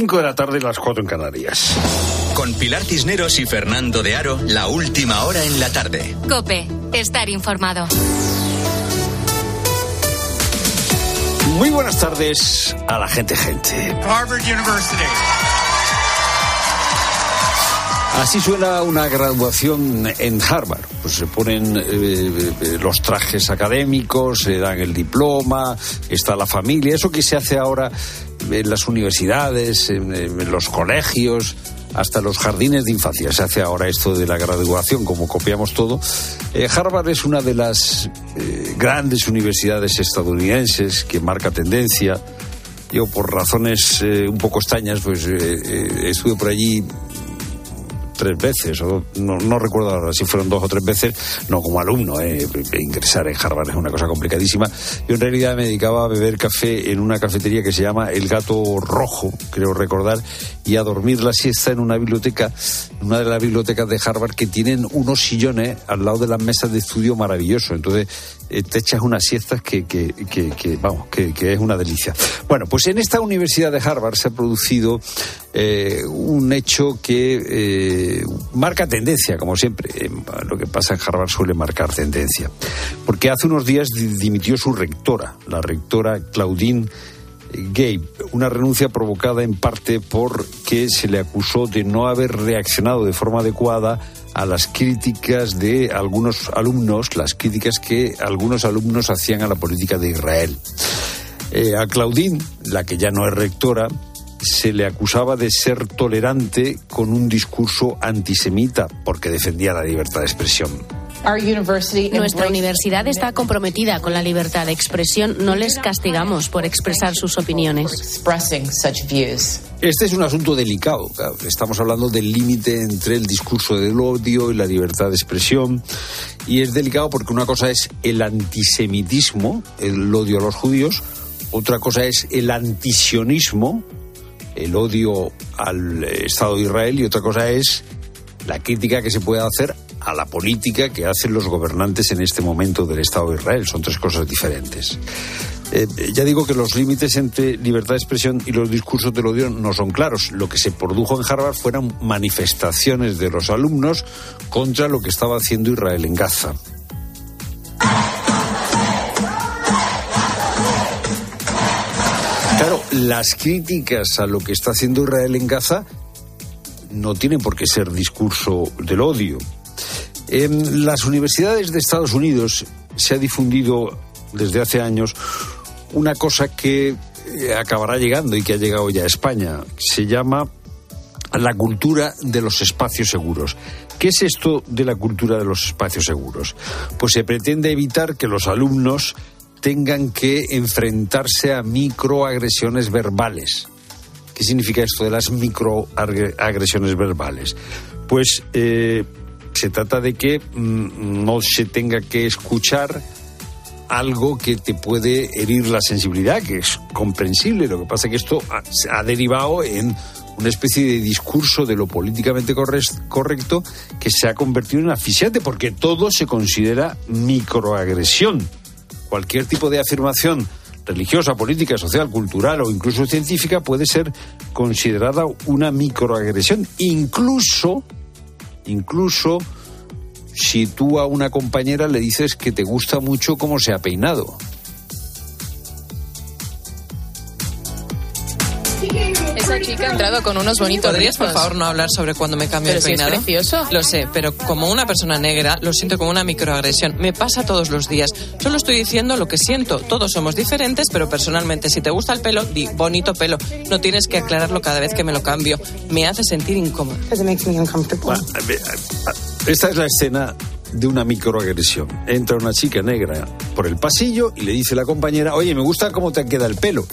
5 de la tarde, las 4 en Canarias. Con Pilar Cisneros y Fernando de Aro, la última hora en la tarde. Cope, estar informado. Muy buenas tardes a la gente, gente. Harvard University. Así suena una graduación en Harvard. Pues se ponen eh, eh, los trajes académicos, se dan el diploma, está la familia. Eso que se hace ahora en las universidades, en, los colegios, hasta los jardines de infancia. Se hace ahora esto de la graduación, como copiamos todo. Eh, Harvard es una de las eh, grandes universidades estadounidenses que marca tendencia. Yo, por razones eh, un poco extrañas, pues estuve por allí tres veces, o no, recuerdo ahora si fueron dos o tres veces, no como alumno, eh, ingresar en Harvard es una cosa complicadísima. Yo en realidad me dedicaba a beber café en una cafetería que se llama El Gato Rojo, creo recordar, y a dormir la siesta en una biblioteca, una de las bibliotecas de Harvard que tienen unos sillones al lado de las mesas de estudio maravilloso. Entonces eh, te echas unas siestas que, que, que vamos, que, es una delicia. Bueno, pues en esta Universidad de Harvard se ha producido eh, un hecho que eh, marca tendencia, como siempre. Lo que pasa en Harvard suele marcar tendencia. Porque hace unos días dimitió su rectora, la rectora Claudine Gabe, una renuncia provocada en parte porque se le acusó de no haber reaccionado de forma adecuada a las críticas de algunos alumnos, las críticas que algunos alumnos hacían a la política de Israel. Eh, a Claudine, la que ya no es rectora, se le acusaba de ser tolerante con un discurso antisemita porque defendía la libertad de expresión. Nuestra universidad está comprometida con la libertad de expresión. No les castigamos por expresar sus opiniones. Este es un asunto delicado. Estamos hablando del límite entre el discurso del odio y la libertad de expresión. Y es delicado porque una cosa es el antisemitismo, el odio a los judíos. Otra cosa es el antisionismo, el odio al Estado de Israel. Y otra cosa es la crítica que se puede hacer a la política que hacen los gobernantes en este momento del Estado de Israel. Son tres cosas diferentes. Eh, ya digo que los límites entre libertad de expresión y los discursos del odio no son claros. Lo que se produjo en Harvard fueron manifestaciones de los alumnos contra lo que estaba haciendo Israel en Gaza. Claro, las críticas a lo que está haciendo Israel en Gaza no tienen por qué ser discurso del odio. En las universidades de Estados Unidos se ha difundido desde hace años una cosa que eh, acabará llegando y que ha llegado ya a España. Se llama la cultura de los espacios seguros. ¿Qué es esto de la cultura de los espacios seguros? Pues se pretende evitar que los alumnos tengan que enfrentarse a microagresiones verbales. ¿Qué significa esto de las microagresiones verbales? Pues eh, se trata de que mm, no se tenga que escuchar algo que te puede herir la sensibilidad, que es comprensible. Lo que pasa es que esto ha, derivado en una especie de discurso de lo políticamente correcto que se ha convertido en asfixiante, porque todo se considera microagresión. Cualquier tipo de afirmación religiosa, política, social, cultural o incluso científica puede ser considerada una microagresión, incluso incluso si tú a una compañera le dices que te gusta mucho cómo se ha peinado. Chica ha entrado con unos bonitos ¿Podrías, por favor, no hablar sobre cuando me cambio el peinado? es precioso. Lo sé, pero como una persona negra, lo siento como una microagresión. Me pasa todos los días. Solo estoy diciendo lo que siento. Todos somos diferentes, pero personalmente, si te gusta el pelo, di bonito pelo. No tienes que aclararlo cada vez que me lo cambio. Me hace sentir incómoda. Esta es la escena de una microagresión. Entra una chica negra por el pasillo y le dice a la compañera, oye, me gusta cómo te queda el pelo.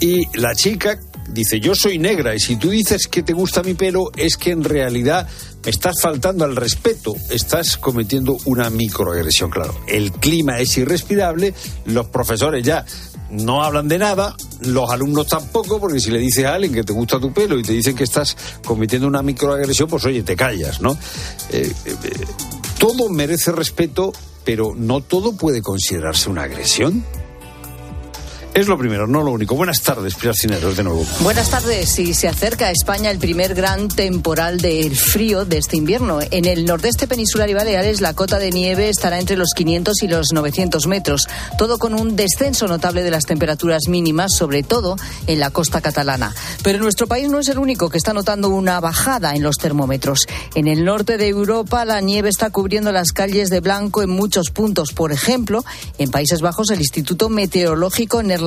Y la chica dice, yo soy negra y si tú dices que te gusta mi pelo es que en realidad me estás faltando al respeto, estás cometiendo una microagresión, claro. El clima es irrespirable, los profesores ya no hablan de nada, los alumnos tampoco, porque si le dices a alguien que te gusta tu pelo y te dicen que estás cometiendo una microagresión, pues oye, te callas, ¿no? Eh, eh, todo merece respeto, pero no todo puede considerarse una agresión. Es lo primero, no lo único. Buenas tardes, Pilar Cineros, de nuevo. Buenas tardes. Si se acerca a España el primer gran temporal del frío de este invierno. En el nordeste peninsular y Baleares, la cota de nieve estará entre los 500 y los 900 metros. Todo con un descenso notable de las temperaturas mínimas, sobre todo en la costa catalana. Pero nuestro país no es el único que está notando una bajada en los termómetros. En el norte de Europa, la nieve está cubriendo las calles de blanco en muchos puntos. Por ejemplo, en Países Bajos, el Instituto Meteorológico Neerlandés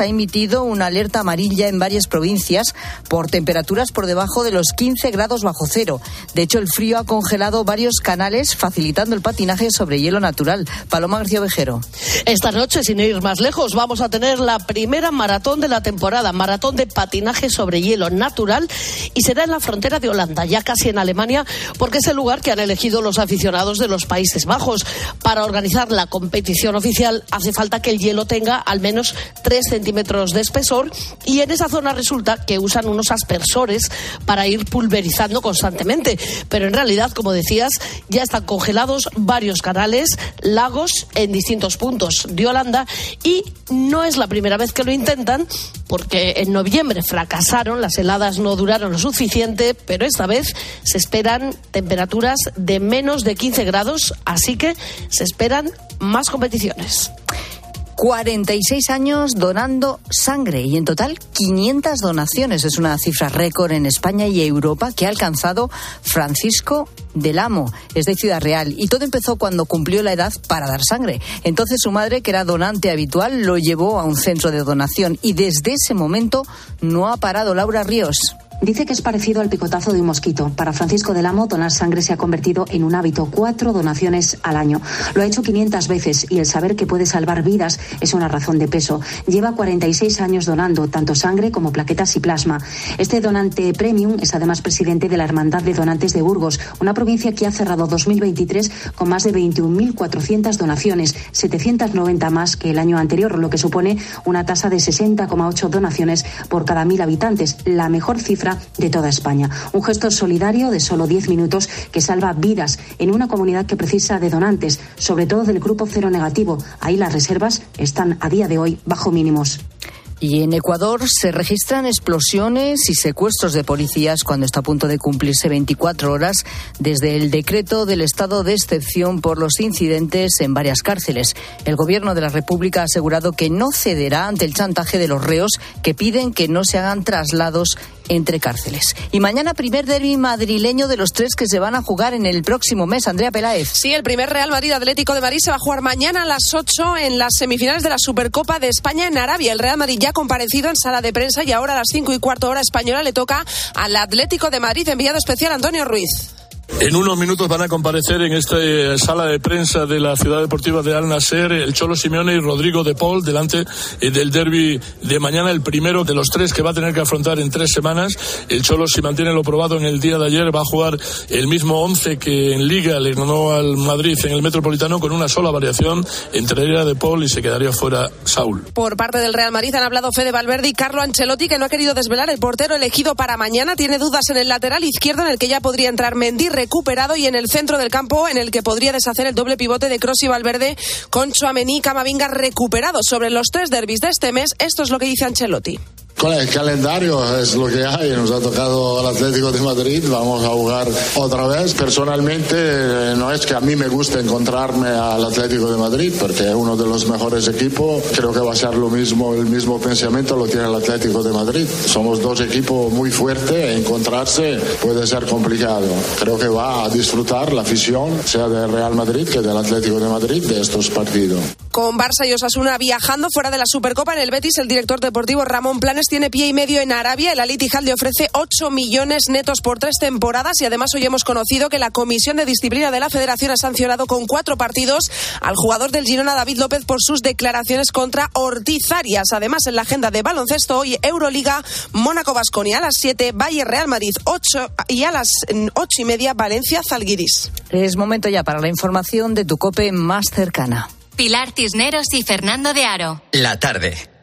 ha emitido una alerta amarilla en varias provincias por temperaturas por debajo de los 15 grados bajo cero. De hecho, el frío ha congelado varios canales, facilitando el patinaje sobre hielo natural. Paloma García Vejero. Esta noche, sin ir más lejos, vamos a tener la primera maratón de la temporada, maratón de patinaje sobre hielo natural, y será en la frontera de Holanda, ya casi en Alemania, porque es el lugar que han elegido los aficionados de los Países Bajos. Para organizar la competición oficial hace falta que el hielo tenga al menos 3 centímetros de espesor y en esa zona resulta que usan unos aspersores para ir pulverizando constantemente. Pero en realidad, como decías, ya están congelados varios canales, lagos en distintos puntos de Holanda y no es la primera vez que lo intentan porque en noviembre fracasaron, las heladas no duraron lo suficiente, pero esta vez se esperan temperaturas de menos de 15 grados, así que se esperan más competiciones. 46 años donando sangre y en total 500 donaciones. Es una cifra récord en España y Europa que ha alcanzado Francisco del Amo, es de Ciudad Real. Y todo empezó cuando cumplió la edad para dar sangre. Entonces su madre, que era donante habitual, lo llevó a un centro de donación y desde ese momento no ha parado Laura Ríos. Dice que es parecido al picotazo de un mosquito. Para Francisco del Amo, donar sangre se ha convertido en un hábito. Cuatro donaciones al año. Lo ha hecho 500 veces y el saber que puede salvar vidas es una razón de peso. Lleva 46 años donando tanto sangre como plaquetas y plasma. Este donante premium es además presidente de la Hermandad de Donantes de Burgos, una provincia que ha cerrado 2023 con más de 21.400 donaciones, 790 más que el año anterior, lo que supone una tasa de 60,8 donaciones por cada mil habitantes, la mejor cifra de toda España. Un gesto solidario de solo 10 minutos que salva vidas en una comunidad que precisa de donantes, sobre todo del grupo cero negativo. Ahí las reservas están a día de hoy bajo mínimos. Y en Ecuador se registran explosiones y secuestros de policías cuando está a punto de cumplirse 24 horas desde el decreto del estado de excepción por los incidentes en varias cárceles. El gobierno de la República ha asegurado que no cederá ante el chantaje de los reos que piden que no se hagan traslados entre cárceles. Y mañana primer derby madrileño de los tres que se van a jugar en el próximo mes. Andrea Peláez. Sí, el primer Real Madrid Atlético de Madrid se va a jugar mañana a las 8 en las semifinales de la Supercopa de España en Arabia. El Real Madrid ya ha comparecido en sala de prensa y ahora a las 5 y cuarto hora española le toca al Atlético de Madrid, enviado especial Antonio Ruiz. En unos minutos van a comparecer en esta eh, sala de prensa de la Ciudad Deportiva de Al Nasser el Cholo Simeone y Rodrigo de Paul delante eh, del derby de mañana, el primero de los tres que va a tener que afrontar en tres semanas. El Cholo, si mantiene lo probado en el día de ayer, va a jugar el mismo once que en Liga le ganó al Madrid en el Metropolitano con una sola variación entre ella de Paul y se quedaría fuera Saúl. Por parte del Real Madrid han hablado Fede Valverde y Carlo Ancelotti que no ha querido desvelar el portero elegido para mañana. Tiene dudas en el lateral izquierdo en el que ya podría entrar Mendy recuperado y en el centro del campo en el que podría deshacer el doble pivote de Cross y Valverde con Chuamení y Camavinga recuperados. Sobre los tres derbis de este mes, esto es lo que dice Ancelotti. Con el calendario es lo que hay. Nos ha tocado el Atlético de Madrid. Vamos a jugar otra vez. Personalmente, no es que a mí me guste encontrarme al Atlético de Madrid, porque es uno de los mejores equipos. Creo que va a ser lo mismo, el mismo pensamiento lo tiene el Atlético de Madrid. Somos dos equipos muy fuertes. Encontrarse puede ser complicado. Creo que va a disfrutar la afición, sea del Real Madrid que del Atlético de Madrid, de estos partidos. Con Barça y Osasuna viajando fuera de la Supercopa en el Betis, el director deportivo Ramón Planes tiene pie y medio en Arabia. El Al Ittihad le ofrece 8 millones netos por tres temporadas y además hoy hemos conocido que la Comisión de Disciplina de la Federación ha sancionado con cuatro partidos al jugador del Girona David López por sus declaraciones contra Ortiz Arias. Además, en la agenda de baloncesto hoy Euroliga, Mónaco Basconia a las 7, Valle Real Madrid 8 y a las 8 y media Valencia Zalguiris. Es momento ya para la información de tu cope más cercana. Pilar Cisneros y Fernando de Aro. La tarde.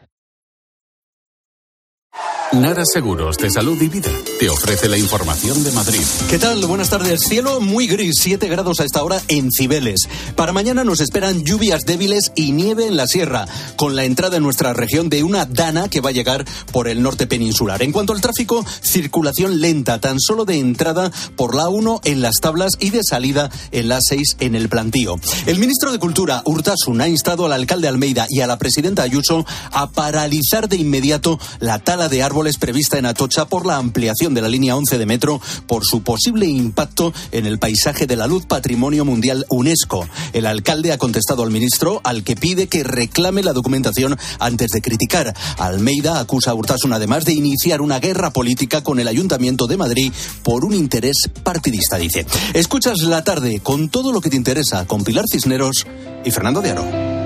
Nara Seguros de Salud y Vida te ofrece la información de Madrid. ¿Qué tal? Buenas tardes. Cielo muy gris, 7 grados a esta hora en Cibeles. Para mañana nos esperan lluvias débiles y nieve en la sierra, con la entrada en nuestra región de una dana que va a llegar por el norte peninsular. En cuanto al tráfico, circulación lenta, tan solo de entrada por la 1 en las tablas y de salida en la 6 en el plantío. El ministro de Cultura, Urtasun, ha instado al alcalde Almeida y a la presidenta Ayuso a paralizar de inmediato la tala de árboles prevista en Atocha por la ampliación de la línea 11 de metro por su posible impacto en el paisaje de la luz Patrimonio Mundial UNESCO. El alcalde ha contestado al ministro al que pide que reclame la documentación antes de criticar. Almeida acusa a Urtasun además de iniciar una guerra política con el Ayuntamiento de Madrid por un interés partidista, dice. Escuchas la tarde con todo lo que te interesa con Pilar Cisneros y Fernando de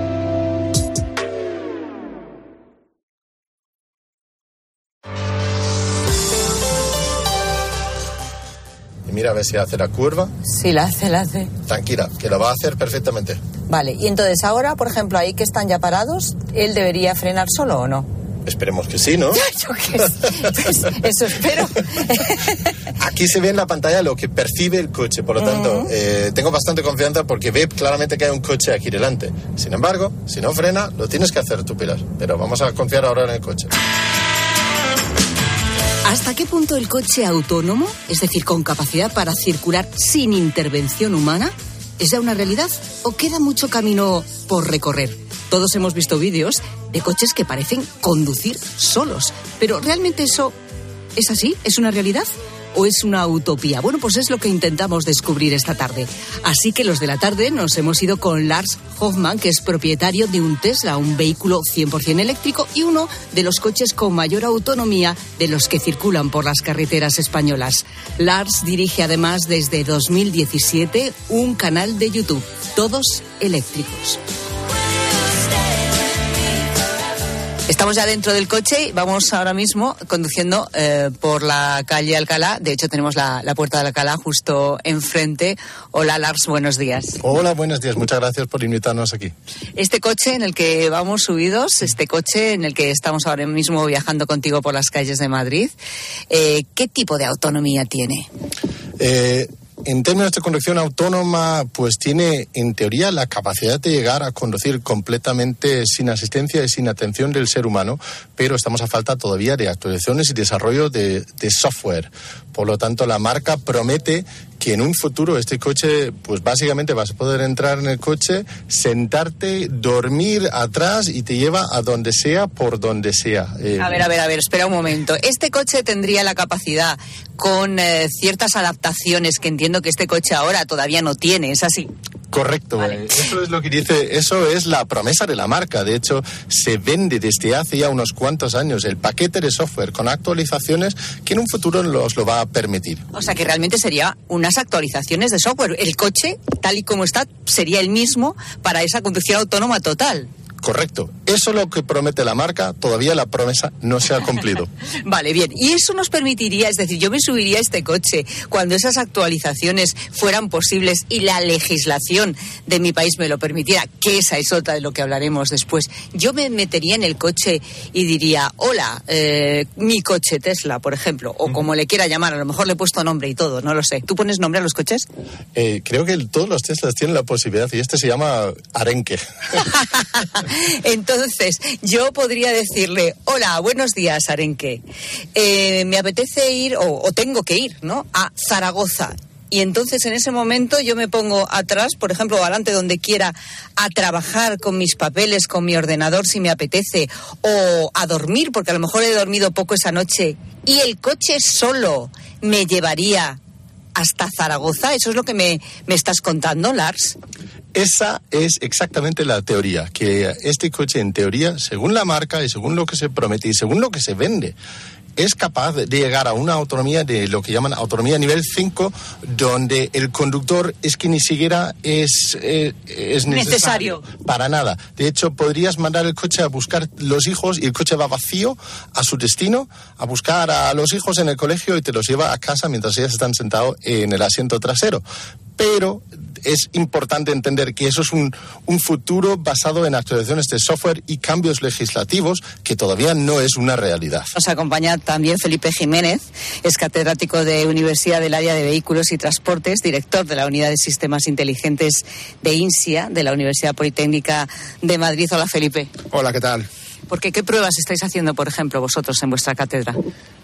mira a ver si hace la curva. Sí, la hace, la hace. Tranquila, que lo va a hacer perfectamente. Vale, y entonces ahora, por ejemplo, ahí que están ya parados, ¿él debería frenar solo o no? Esperemos que sí, ¿no? Yo qué pues eso espero. Aquí se ve en la pantalla lo que percibe el coche, por lo tanto, eh, tengo bastante confianza porque ve claramente que hay un coche aquí delante. Sin embargo, si no frena, lo tienes que hacer tú, Pilar. Pero vamos a confiar ahora en el coche. ¿Hasta qué punto el coche autónomo, es decir, con capacidad para circular sin intervención humana, es ya una realidad o queda mucho camino por recorrer? Todos hemos visto vídeos de coches que parecen conducir solos, pero ¿realmente eso es así? ¿Es una realidad? O es una utopía? Bueno, pues es lo que intentamos descubrir esta tarde. Así que los de la tarde nos hemos ido con Lars Hoffman, que es propietario de un Tesla, un vehículo 100% eléctrico y uno de los coches con mayor autonomía de los que circulan por las carreteras españolas. Lars dirige además desde 2017 un canal de YouTube, Todos Eléctricos. Estamos ya dentro del coche y vamos ahora mismo conduciendo eh, por la calle Alcalá. De hecho, tenemos la, puerta de Alcalá justo enfrente. Hola, Lars, buenos días. Hola, buenos días. Muchas gracias por invitarnos aquí. Este coche en el que vamos subidos, este coche en el que estamos ahora mismo viajando contigo por las calles de Madrid, eh, ¿qué tipo de autonomía tiene? Eh, en términos de conducción autónoma, pues tiene en teoría la capacidad de llegar a conducir completamente sin asistencia y sin atención del ser humano, pero estamos a falta todavía de actualizaciones y desarrollo de, de software. Por lo tanto, la marca promete que en un futuro este coche, pues básicamente vas a poder entrar en el coche, sentarte, dormir atrás y te lleva a donde sea, por donde sea. Eh, a ver, a ver, a ver, espera un momento. Este coche tendría la capacidad, con eh, ciertas adaptaciones que entiendo que este coche ahora todavía no tiene, ¿es así? Correcto, eh, eso es lo que dice, eso es la promesa de la marca. De hecho, se vende desde hace ya unos cuantos años el paquete de software con actualizaciones que en un futuro los lo va a permitir. O sea que realmente sería unas actualizaciones de software. El coche, tal y como está, sería el mismo para esa conducción autónoma total. Correcto. Eso es lo que promete la marca. Todavía la promesa no se ha cumplido. vale, bien. Y eso nos permitiría, es decir, yo me subiría a este coche cuando esas actualizaciones fueran posibles y la legislación de mi país me lo permitiera, que esa es otra de lo que hablaremos después. Yo me metería en el coche y diría, hola, eh, mi coche Tesla, por ejemplo, o como le quiera llamar, a lo mejor le he puesto nombre y todo, no lo sé. ¿Tú pones nombre a los coches? Eh, creo que todos los Teslas tienen la posibilidad y este se llama Arenque. Entonces, yo podría decirle, hola, buenos días, Arenque. Eh, me apetece ir, o, tengo que ir, ¿no? A Zaragoza. Y entonces en ese momento yo me pongo atrás, por ejemplo, adelante donde quiera, a trabajar con mis papeles, con mi ordenador si me apetece, o a dormir, porque a lo mejor he dormido poco esa noche, y el coche solo me llevaría hasta Zaragoza. ¿Eso es lo que me, me estás contando, Lars? Esa es exactamente la teoría, que este coche en teoría, según la marca y según lo que se promete y según lo que se vende, es capaz de llegar a una autonomía de lo que llaman autonomía nivel 5, donde el conductor es que ni siquiera es, eh, es necesario, Para nada. De hecho, podrías mandar el coche a buscar los hijos y el coche va vacío a su destino, a buscar a los hijos en el colegio y te los lleva a casa mientras ellos están sentados en el asiento trasero. Pero es importante entender que eso es un, un futuro basado en actualizaciones de software y cambios legislativos que todavía no es una realidad. Nos acompaña también Felipe Jiménez, es catedrático de Universidad del Área de Vehículos y Transportes, director de la Unidad de Sistemas Inteligentes de INSIA, de la Universidad Politécnica de Madrid. Hola, Felipe. Hola, ¿qué tal? Porque, ¿qué pruebas estáis haciendo, por ejemplo, vosotros en vuestra cátedra?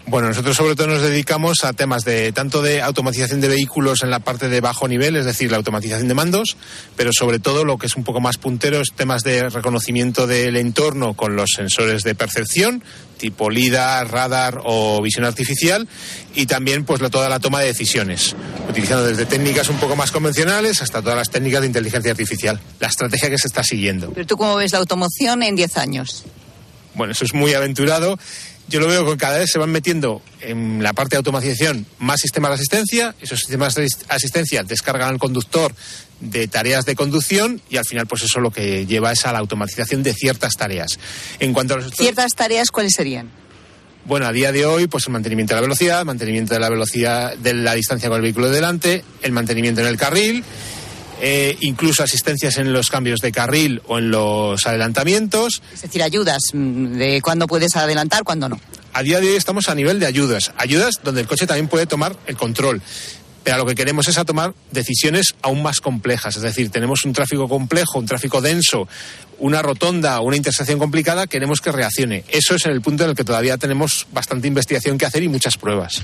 Bueno, nosotros sobre todo nos dedicamos a temas de tanto de automatización de vehículos en la parte de bajo nivel, es decir, la automatización de mandos, pero sobre todo lo que es un poco más puntero es temas de reconocimiento del entorno con los sensores de percepción, tipo LIDAR, radar o visión artificial, y también pues toda la toma de decisiones, utilizando desde técnicas un poco más convencionales hasta todas las técnicas de inteligencia artificial, la estrategia que se está siguiendo. Pero tú cómo ves la automoción en 10 años? Bueno, eso es muy aventurado. Yo lo veo que cada vez se van metiendo en la parte de automatización más sistemas de asistencia. Esos sistemas de asistencia descargan al conductor de tareas de conducción y al final pues eso lo que lleva es a la automatización de ciertas tareas. En cuanto a los... ¿Ciertas tareas cuáles serían? Bueno, a día de hoy, pues el mantenimiento de la velocidad, el mantenimiento de la velocidad de la distancia con el vehículo de delante, el mantenimiento en el carril, eh, incluso asistencias en los cambios de carril o en los adelantamientos. Es decir, ayudas mm, de cuándo puedes adelantar, cuándo no. A día de hoy estamos a nivel de ayudas, ayudas donde el coche también puede tomar el control. Pero lo que queremos es a tomar decisiones aún más complejas. Es decir, tenemos un tráfico complejo, un tráfico denso, una rotonda una intersección complicada, queremos que reaccione. Eso es en el punto en el que todavía tenemos bastante investigación que hacer y muchas pruebas.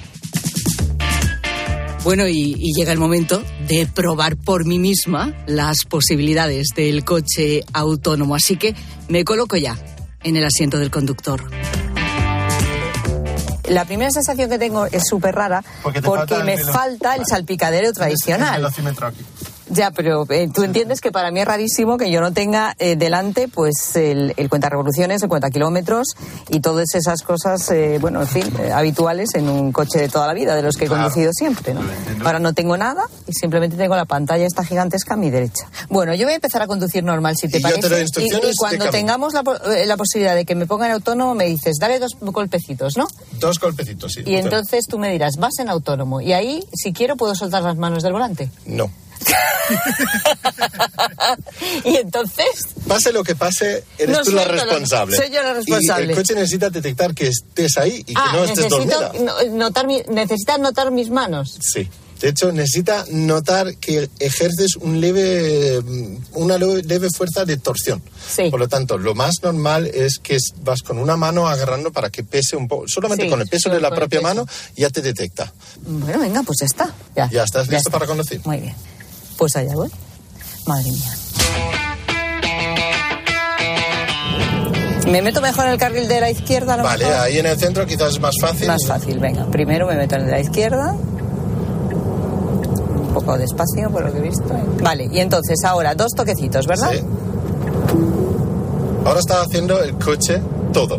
Bueno, y, y, llega el momento de probar por mí misma las posibilidades del coche autónomo. Así que me coloco ya en el asiento del conductor. La primera sensación que tengo es súper rara porque, porque me falta el salpicadero tradicional. Ya, pero eh, tú entiendes que para mí es rarísimo que yo no tenga eh, delante pues el, el cuenta revoluciones, el cuenta kilómetros y todas esas cosas, eh, bueno, en fin, eh, habituales en un coche de toda la vida, de los que he Claro. conducido siempre, ¿no? Ahora no tengo nada y simplemente tengo la pantalla esta gigantesca a mi derecha. Bueno, yo voy a empezar a conducir normal, si te Y yo te parece. y, cuando tengamos la, eh, la posibilidad de que me ponga en autónomo, me dices, dale dos golpecitos, ¿no? Dos golpecitos, sí. Y entonces tú me dirás, vas en autónomo. Y ahí, si quiero, puedo soltar las manos del volante. No. y entonces. Pase lo que pase, eres No tú la responsable. soy yo la responsable. Y el coche necesita detectar que estés ahí y que ah, no estés dormida. no- notar mi- necesitas notar mis manos. Sí. De hecho, necesita notar que ejerces un leve, mm, una leve fuerza de torsión. Por lo tanto, lo más normal es que vas con una mano agarrando para que pese un poco. Solamente Sí, con el peso de la propia mano ya te detecta. Bueno, venga, pues ya está. Ya, Ya estás Ya listo está. para conducir. Muy bien. Pues allá voy. Madre mía. ¿Me meto mejor en el carril de la izquierda? A lo Vale, mejor? ahí en el centro quizás es más fácil. Más fácil, venga. Primero me meto en el de la izquierda. Un poco despacio, por lo que he visto. Vale, y entonces ahora dos toquecitos, ¿verdad? Sí. Ahora está haciendo el coche todo.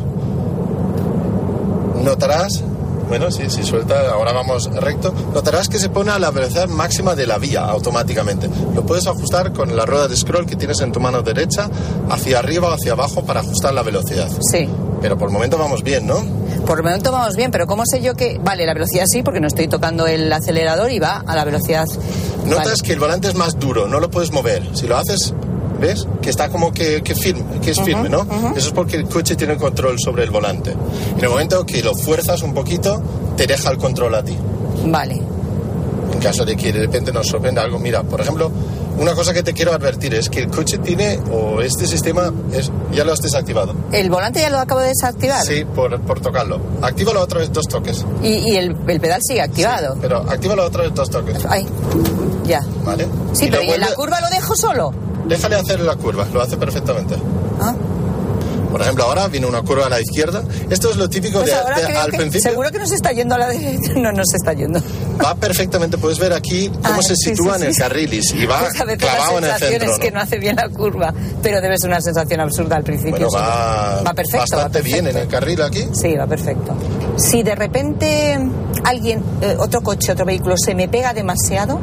Notarás, bueno, sí, si suelta, ahora vamos recto, notarás que se pone a la velocidad máxima de la vía automáticamente. Lo puedes ajustar con la rueda de scroll que tienes en tu mano derecha, hacia arriba o hacia abajo para ajustar la velocidad. Sí. Pero por el momento vamos bien, ¿no? Por el momento vamos bien, pero ¿cómo sé yo que... Vale, la velocidad sí, porque no estoy tocando el acelerador y va a la velocidad... Notas Vale. que el volante es más duro, no lo puedes mover. Si lo haces, ¿ves? Que está como que, que firme, que es firme, ¿no? Eso es porque el coche tiene control sobre el volante. En el momento que lo fuerzas un poquito, te deja el control a ti. Vale. En caso de que de repente nos sorprenda algo, mira, por ejemplo, una cosa que te quiero advertir es que el coche tiene, o este sistema, es, ya lo has desactivado. ¿El volante ya lo acabo de desactivar? Sí, por, por tocarlo. Actívalo otra vez dos toques. Y, y el, el pedal sigue activado. Pero actívalo otra vez dos toques. Ay, ya. ¿Vale? Sí, Y pero ¿y en la curva lo dejo solo? Déjale hacer la curva, lo hace perfectamente. Ah. Por ejemplo, ahora viene una curva a la izquierda. Esto es lo típico Pues de, de- al que principio. seguro que nos está yendo a la derecha. No, no se está yendo. Va perfectamente, puedes ver aquí cómo Ah, se sí, sitúa sí, en el sí. carril y si va Pues clavado en el centro. es que ¿no? no hace bien la curva, pero debe ser una sensación absurda al principio. Bueno, va, Va perfecto, bastante va bien en perfecto. el carril aquí. Sí, va perfecto. Si de repente alguien, eh, otro coche, otro vehículo, se me pega demasiado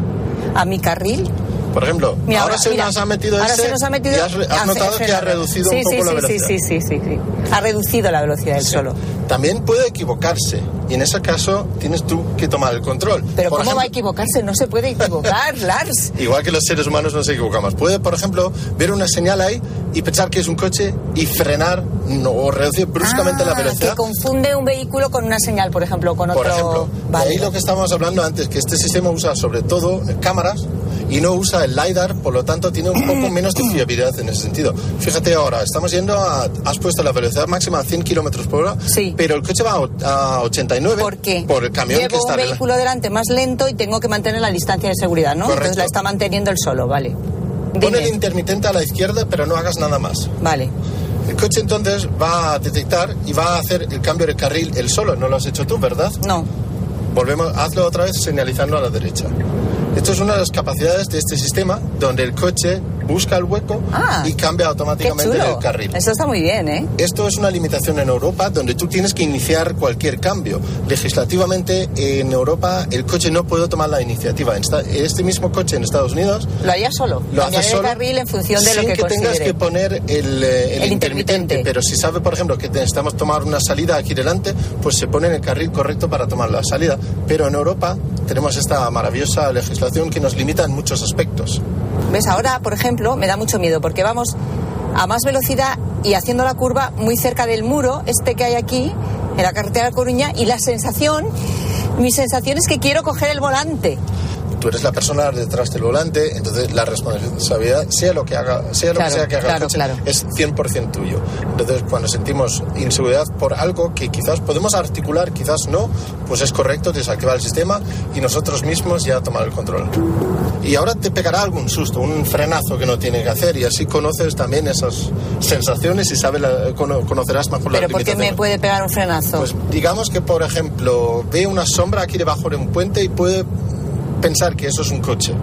a mi carril, Por ejemplo, Mira, ahora, se mira, nos ha metido ahora ese se nos ha metido y has, has notado que ha reducido sí, un poco sí, la velocidad. Sí, sí, sí, sí. Ha reducido la velocidad del solo. También puede equivocarse y en ese caso tienes tú que tomar el control. Pero Por ¿cómo va a ejemplo, equivocarse? No se puede equivocar, Lars. Igual que los seres humanos nos equivocamos. Puede, por ejemplo, ver una señal ahí y pensar que es un coche y frenar no, o reducir bruscamente la Ah, velocidad. Que confunde un vehículo con una señal, por ejemplo, con otro. Por ejemplo, de Vale. ahí lo que estábamos hablando antes, que este sistema usa sobre todo cámaras y no usa el LiDAR, por lo tanto tiene un poco menos de fiabilidad en ese sentido. Fíjate ahora, estamos yendo a, has puesto la velocidad máxima a 100 kilómetros por hora, pero el coche va a, o- a 89 ¿Por qué? por el camión Llevo que está un en la- vehículo delante más lento y tengo que mantener la distancia de seguridad, ¿no? Correcto. Entonces la está manteniendo el solo, vale. Pon el intermitente a la izquierda, pero no hagas nada más. Vale. El coche entonces va a detectar y va a hacer el cambio de carril él solo. No lo has hecho tú, ¿verdad? No. Volvemos, hazlo otra vez señalizando a la derecha. Esto es una de las capacidades de este sistema, donde el coche busca el hueco y cambia automáticamente el carril. Eso está muy bien, ¿eh? Esto es una limitación en Europa donde tú tienes que iniciar cualquier cambio. Legislativamente en Europa el coche no puede tomar la iniciativa. Este mismo coche en Estados Unidos Lo haría solo. lo hace solo de carril en función de sin lo que, tengas considere. que poner el, eh, el El intermitente. Pero si sabe, por ejemplo, que necesitamos tomar una salida aquí delante, pues se pone en el carril correcto para tomar la salida. Pero en Europa tenemos esta maravillosa legislación que nos limita en muchos aspectos. ¿Ves? Ahora, por ejemplo, me da mucho miedo porque vamos a más velocidad y haciendo la curva muy cerca del muro, este que hay aquí, en la carretera de Coruña, y la sensación, mi sensación es que quiero coger el volante. Tú eres la persona detrás del volante, entonces la responsabilidad, sea lo que haga, sea lo Claro, que sea que haga claro, el coche, claro. es 100% tuyo. Entonces, cuando sentimos inseguridad por algo que quizás podemos articular, quizás no, pues es correcto desactivar el sistema y nosotros mismos ya tomar el control. Y ahora te pegará algún susto, un frenazo que no tiene que hacer y así conoces también esas sensaciones y sabes la- cono- conocerás mejor las Pero ¿por qué me puede pegar un frenazo? Pues digamos que, por ejemplo, ve una sombra aquí debajo de un puente y puede pensar que eso es un coche.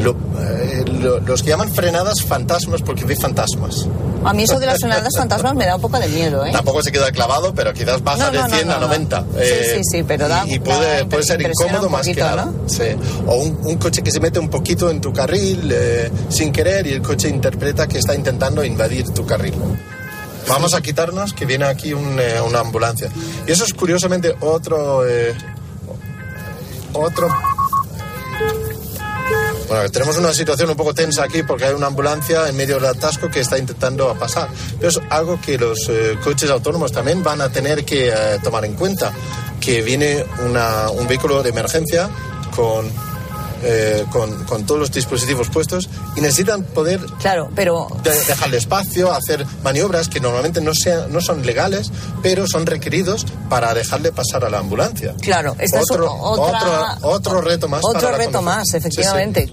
Lo- eh, lo- los que llaman frenadas fantasmas porque ve fantasmas. A mí eso de las frenadas fantasmas me da un poco de miedo, ¿eh? Tampoco se queda clavado, pero quizás baja No, de no, no, 100 a no, no. 90. Sí, eh, sí, sí, pero da- Y, y da puede, puede ser incómodo un más que poquito, nada. Sí. O un, un coche que se mete un poquito en tu carril eh, sin querer y el coche interpreta que está intentando invadir tu carril. Vamos a quitarnos que viene aquí un, eh, una ambulancia. Y eso es curiosamente otro... eh, otro... Bueno, tenemos una situación un poco tensa aquí porque hay una ambulancia en medio del atasco que está intentando pasar. Pero es algo que los eh, coches autónomos también van a tener que eh, tomar en cuenta. Que viene una- un vehículo de emergencia con, eh, con, con todos los dispositivos puestos y necesitan poder claro, pero... dejarle espacio, hacer maniobras que normalmente no, sean, no son legales, pero son requeridos para dejarle pasar a la ambulancia. Claro, esta es otro, otra- otro, otro reto más. Otro para reto más, Sí, sí. efectivamente.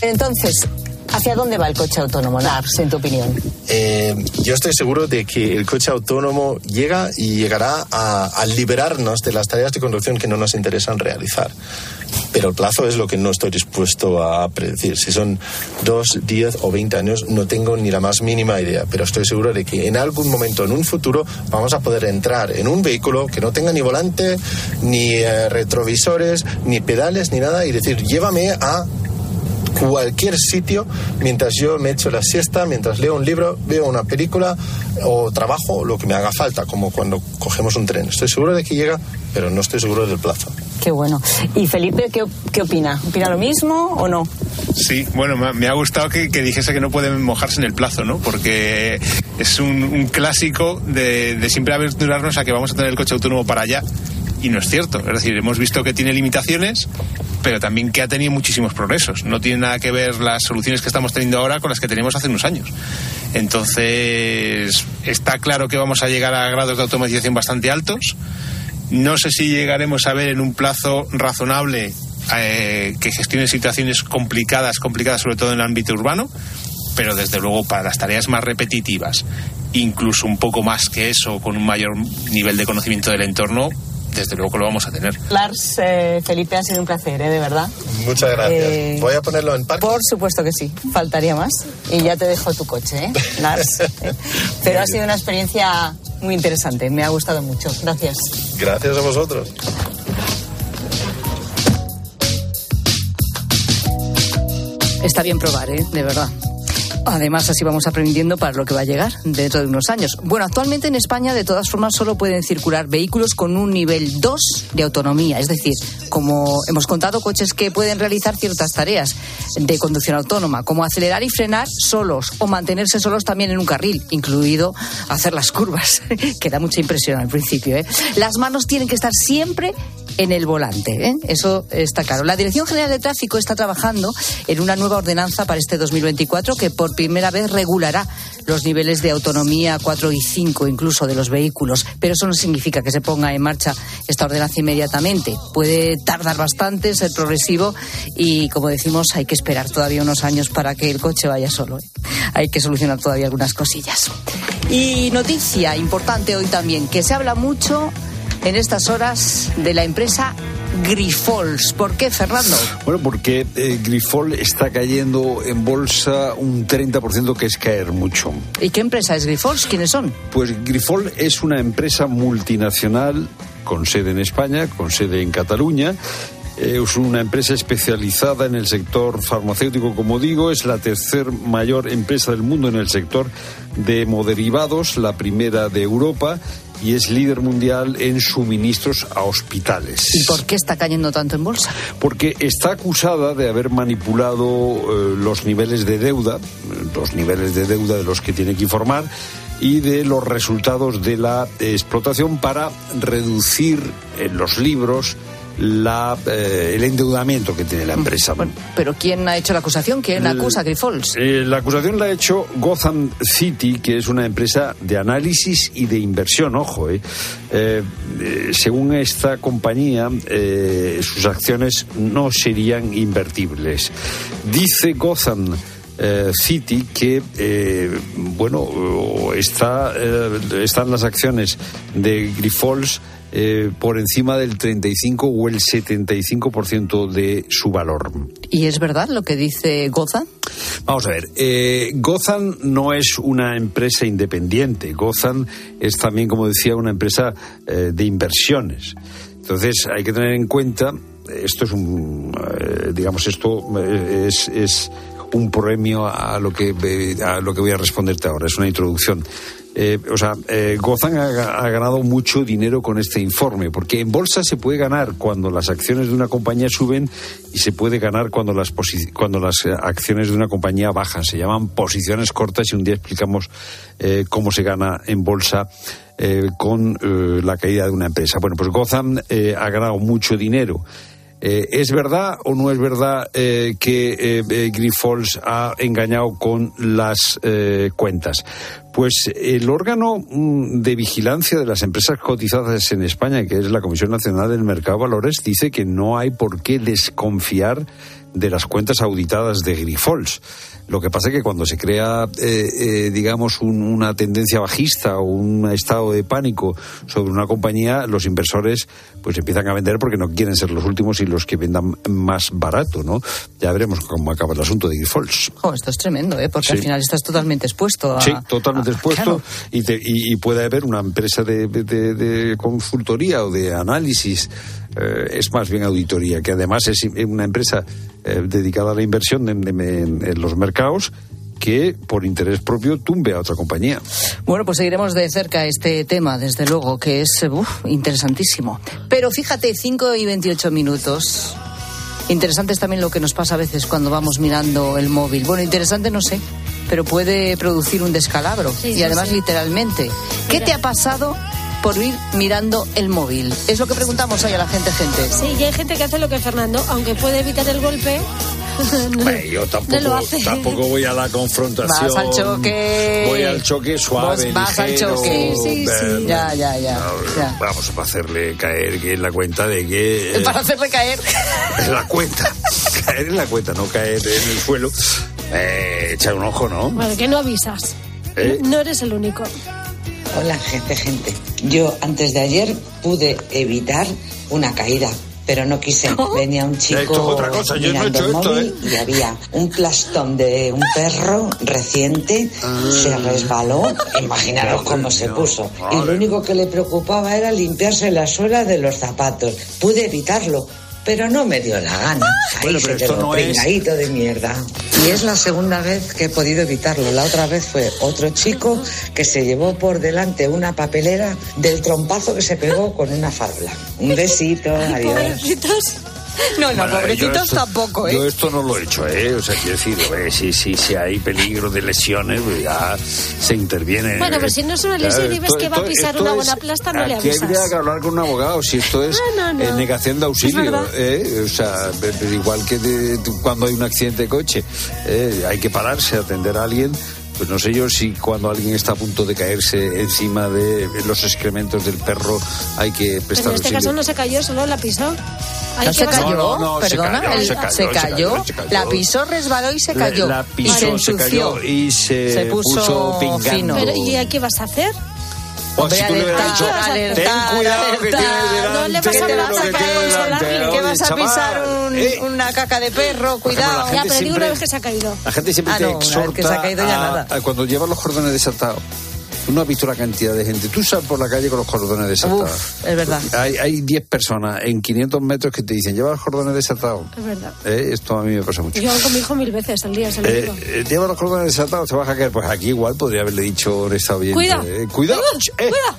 Entonces, ¿hacia dónde va el coche autónomo, Lars, en tu opinión? Eh, yo estoy seguro de que el coche autónomo llega y llegará a, liberarnos de las tareas de conducción que no nos interesan realizar. Pero el plazo es lo que no estoy dispuesto a predecir. Si son dos, diez o veinte años, no tengo ni la más mínima idea. Pero estoy seguro de que en algún momento, en un futuro, vamos a poder entrar en un vehículo que no tenga ni volante, ni eh, retrovisores, ni pedales, ni nada, y decir, llévame a cualquier sitio mientras yo me echo la siesta, mientras leo un libro, veo una película o trabajo, lo que me haga falta, como cuando cogemos un tren. Estoy seguro de que llega, pero no estoy seguro del plazo. Qué bueno. ¿Y Felipe qué, qué opina? ¿Opina lo mismo o no? Sí, bueno, me ha- gustado que, que dijese que no puede mojarse en el plazo, ¿no? Porque es un, un clásico de, de siempre aventurarnos a que vamos a tener el coche autónomo para allá. Y no es cierto. Es decir, hemos visto que tiene limitaciones, pero también que ha tenido muchísimos progresos. No tiene nada que ver las soluciones que estamos teniendo ahora con las que teníamos hace unos años. Entonces, está claro que vamos a llegar a grados de automatización bastante altos. No sé si llegaremos a ver en un plazo razonable eh, que gestione situaciones complicadas, complicadas sobre todo en el ámbito urbano, pero desde luego para las tareas más repetitivas, incluso un poco más que eso, con un mayor nivel de conocimiento del entorno, desde luego que lo vamos a tener. Lars, eh, Felipe, ha sido un placer, ¿eh? De verdad. Muchas gracias. Eh, Voy a ponerlo en parque. Por supuesto que sí, faltaría más. Y ya te dejo tu coche, ¿eh? Lars. Pero ha sido una experiencia muy interesante, me ha gustado mucho. Gracias. Gracias a vosotros. Está bien probar, ¿eh? De verdad. Además, así vamos aprendiendo para lo que va a llegar dentro de unos años. Bueno, actualmente en España, de todas formas, solo pueden circular vehículos con un nivel 2 de autonomía. Es decir, como hemos contado, coches que pueden realizar ciertas tareas de conducción autónoma, como acelerar y frenar solos o mantenerse solos también en un carril, incluido hacer las curvas, que da mucha impresión al principio. ¿eh? Las manos tienen que estar siempre en el volante. ¿eh? Eso está claro. La Dirección General de Tráfico está trabajando en una nueva ordenanza para este 2024 que por primera vez regulará los niveles de autonomía 4 y 5 incluso de los vehículos. Pero eso no significa que se ponga en marcha esta ordenanza inmediatamente. Puede tardar bastante, ser progresivo y, como decimos, hay que esperar todavía unos años para que el coche vaya solo. ¿eh? Hay que solucionar todavía algunas cosillas. Y noticia importante hoy también, que se habla mucho en estas horas de la empresa Grifols. ¿Por qué, Fernando? Bueno, porque eh, Grifol está cayendo en bolsa un 30%, que es caer mucho. ¿Y qué empresa es Grifols? ¿Quiénes son? Pues Grifol es una empresa multinacional con sede en España, con sede en Cataluña. Eh, es una empresa especializada en el sector farmacéutico, como digo, es la tercer mayor empresa del mundo en el sector de hemoderivados, la primera de Europa y es líder mundial en suministros a hospitales. ¿Y por qué está cayendo tanto en bolsa? Porque está acusada de haber manipulado eh, los niveles de deuda, los niveles de deuda de los que tiene que informar y de los resultados de la explotación para reducir en los libros la, eh, el endeudamiento que tiene la empresa. pero ¿quién ha hecho la acusación? ¿Quién acusa a Grifols? Eh, la acusación la ha hecho Gotham City, que es una empresa de análisis y de inversión, ojo. Eh. según esta compañía, sus acciones no serían invertibles. Dice Gotham City que bueno está, están las acciones de Grifols eh, por encima del 35 o el 75% de su valor. ¿Y es verdad lo que dice Gozan? Vamos a ver, eh, Gozan no es una empresa independiente, Gozan es también, como decía, una empresa eh, de inversiones. Entonces hay que tener en cuenta, esto es un, digamos, esto es, es un premio a lo que a lo que voy a responderte ahora, es una introducción. Eh, o sea, eh, Gozan ha, ganado mucho dinero con este informe, porque en bolsa se puede ganar cuando las acciones de una compañía suben y se puede ganar cuando las, cuando las eh, acciones de una compañía bajan. Se llaman posiciones cortas y un día explicamos cómo se gana en bolsa. con la caída de una empresa. Bueno, pues Gozan ha ganado mucho dinero eh, ¿Es verdad o no es verdad eh, que eh, Grifols ha engañado con las cuentas? Pues el órgano mm, de vigilancia de las empresas cotizadas en España, que es la Comisión Nacional del Mercado de Valores, dice que no hay por qué desconfiar de las cuentas auditadas de Grifols. Lo que pasa es que cuando se crea, eh, eh, digamos, una tendencia bajista o un estado de pánico sobre una compañía, los inversores pues empiezan a vender porque no quieren ser los últimos y los que vendan más barato, ¿no? Ya veremos cómo acaba el asunto de Grifols. esto es tremendo, ¿eh? Porque al final estás totalmente expuesto a... Sí, totalmente expuesto y, puede haber una empresa de consultoría o de análisis eh, es más bien auditoría, que además es una empresa eh, dedicada a la inversión en, los mercados que por interés propio tumbe a otra compañía. Bueno, pues seguiremos de cerca este tema, desde luego, que es interesantísimo. Pero fíjate, 5 y 28 minutos. Interesante es también lo que nos pasa a veces cuando vamos mirando el móvil. Bueno, interesante no sé, pero puede producir un descalabro. y además literalmente. ¿Qué te ha pasado por ir mirando el móvil? Es lo que preguntamos hoy a la gente, gente. Sí, y hay gente que hace lo que Fernando, aunque puede evitar el golpe. yo tampoco, tampoco voy a la confrontación. Vas al choque. Voy al choque suave, vas, al choque. Sí, sí, Ya, ya, ya, Vamos a hacerle caer que en la cuenta de que. Eh, para hacerle caer. En la cuenta. caer en la cuenta, no caer en el suelo. Eh, echar un ojo, ¿no? Bueno, que no avisas. ¿Eh? No eres el único. Hola, gente, gente. Yo antes de ayer pude evitar una caída, pero no quise. Venía un chico mirando el móvil ¿eh? y había un plastón de un perro reciente, ah. se resbaló, imaginaros cómo se puso. Y lo único que le preocupaba era limpiarse la suela de los zapatos. Pude evitarlo, pero no me dio la gana. Ahí Bueno, se esto quedó no es- de mierda. Y es la segunda vez que he podido evitarlo. La otra vez fue otro chico que se llevó por delante una papelera del trompazo que se pegó con una fábula. Un besito, adiós. Pobrecitos. No, no, Bueno, pobrecitos esto- tampoco, ¿eh? Yo esto no lo he hecho, ¿eh? O sea, quiero decir, eh, si, si, si hay peligro de lesiones, pues ya se interviene. Bueno, pero eh. si no es una lesión y ves Esto- que va a pisar una buena plasta, no le aquí avisas. habría que hablar con un abogado, si esto es No, no, no. eh, negación de auxilio. ¿eh? O sea, igual que de- cuando hay un accidente de coche, ¿eh? hay que pararse, atender a alguien. Pues no sé yo si cuando alguien está a punto de caerse encima de los excrementos del perro hay que prestar en este auxilio. caso no se cayó, solo la pisó. Ahí No se cayó, No, no, no, se perdona, cayó, se cayó, se se cayó, cayó, se cayó. la pisó, resbaló y se cayó. La, la y pisó, se se, ensució. cayó y se, Se puso pingando. fino. Pero, ¿y a qué vas a hacer? O si tú le hubieras dicho, ten cuidado que tienes delante, No le vas a lo dar que vas a pisar un- eh, una caca de perro, cuidado. la Ya, gente pero digo una siempre- vez que se ha caído. La gente siempre Ah, te exhorta que se ha caído ya a- nada. a cuando llevan los cordones desatados. Tú no has visto la cantidad de gente. Tú sales por la calle con los cordones desatados. Uf, es verdad. Hay, hay 10 personas en 500 metros que te dicen, lleva los cordones desatados. Es verdad. Eh, Esto a mí me pasa mucho. Yo hago con mi hijo mil veces al día, se lo Eh, digo. eh, lleva los cordones desatados, te vas a caer. Pues aquí igual podría haberle dicho esta oyente. Cuida. eh, cuidado. Cuida, eh, cuida.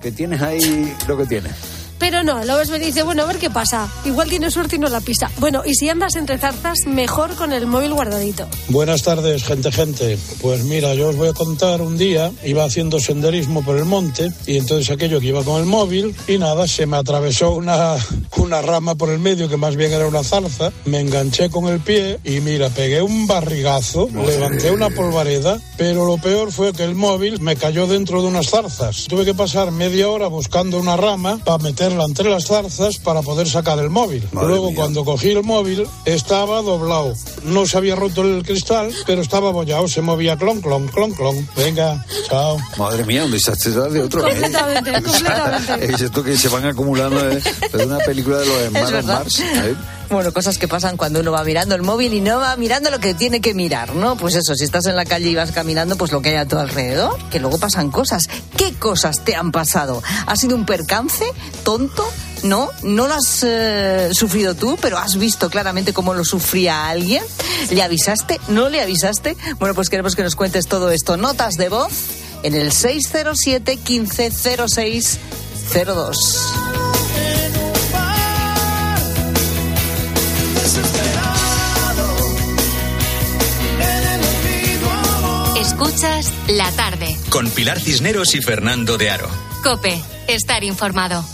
Que tienes ahí lo que tienes. Pero no, lo ves me dice, bueno, a ver qué pasa. Igual tiene suerte y no la pisa. Bueno, y si andas entre zarzas, mejor con el móvil guardadito. Buenas tardes, gente, gente. Pues mira, yo os voy a contar un día, iba haciendo senderismo por el monte y entonces aquello que iba con el móvil y nada, se me atravesó una, una rama por el medio que más bien era una zarza, me enganché con el pie y mira, pegué un barrigazo, levanté una polvareda, pero lo peor fue que el móvil me cayó dentro de unas zarzas. Tuve que pasar media hora buscando una rama para meterla entre las zarzas para poder sacar el móvil. Luego cuando cogí el móvil estaba doblado. No se había roto el cristal, pero estaba abollado, se movía clon, clon, clon, clon. Venga, chao. Madre mía, un desastre de otro. ¿eh? Completamente, completamente. Es esto que se van acumulando ¿eh? de una película de los hermanos. Mars. ¿eh? Bueno, cosas que pasan cuando uno va mirando el móvil y no va mirando lo que tiene que mirar, ¿no? Pues eso, si estás en la calle y vas caminando, pues lo que hay a tu alrededor, que luego pasan cosas. ¿Qué cosas te han pasado? ¿Ha sido un percance tonto? ¿No? ¿No lo has eh, sufrido tú, pero has visto claramente cómo lo sufría alguien? ¿Le avisaste? ¿No le avisaste? Bueno, pues queremos que nos cuentes todo esto. Notas de voz en el 607 1506 02. Escuchas la tarde. Con Pilar Cisneros y Fernando de Aro. Cope, estar informado.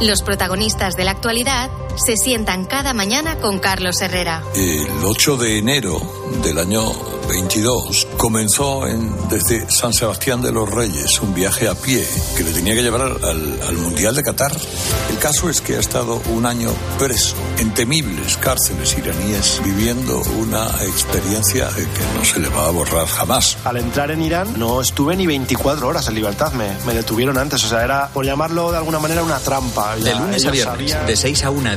Los protagonistas de la actualidad se sientan cada mañana con Carlos Herrera. El 8 de enero del año 22 comenzó en, desde San Sebastián de los Reyes un viaje a pie que le tenía que llevar al, al- al Mundial de Qatar. El caso es que ha estado un año preso en temibles cárceles iraníes viviendo una experiencia que no se le va a borrar jamás. Al entrar en Irán no estuve ni 24 horas en libertad, me, me detuvieron antes, o sea, era, por llamarlo de alguna manera, una trampa. De Ya lunes a viernes, sabían- de 6 a 1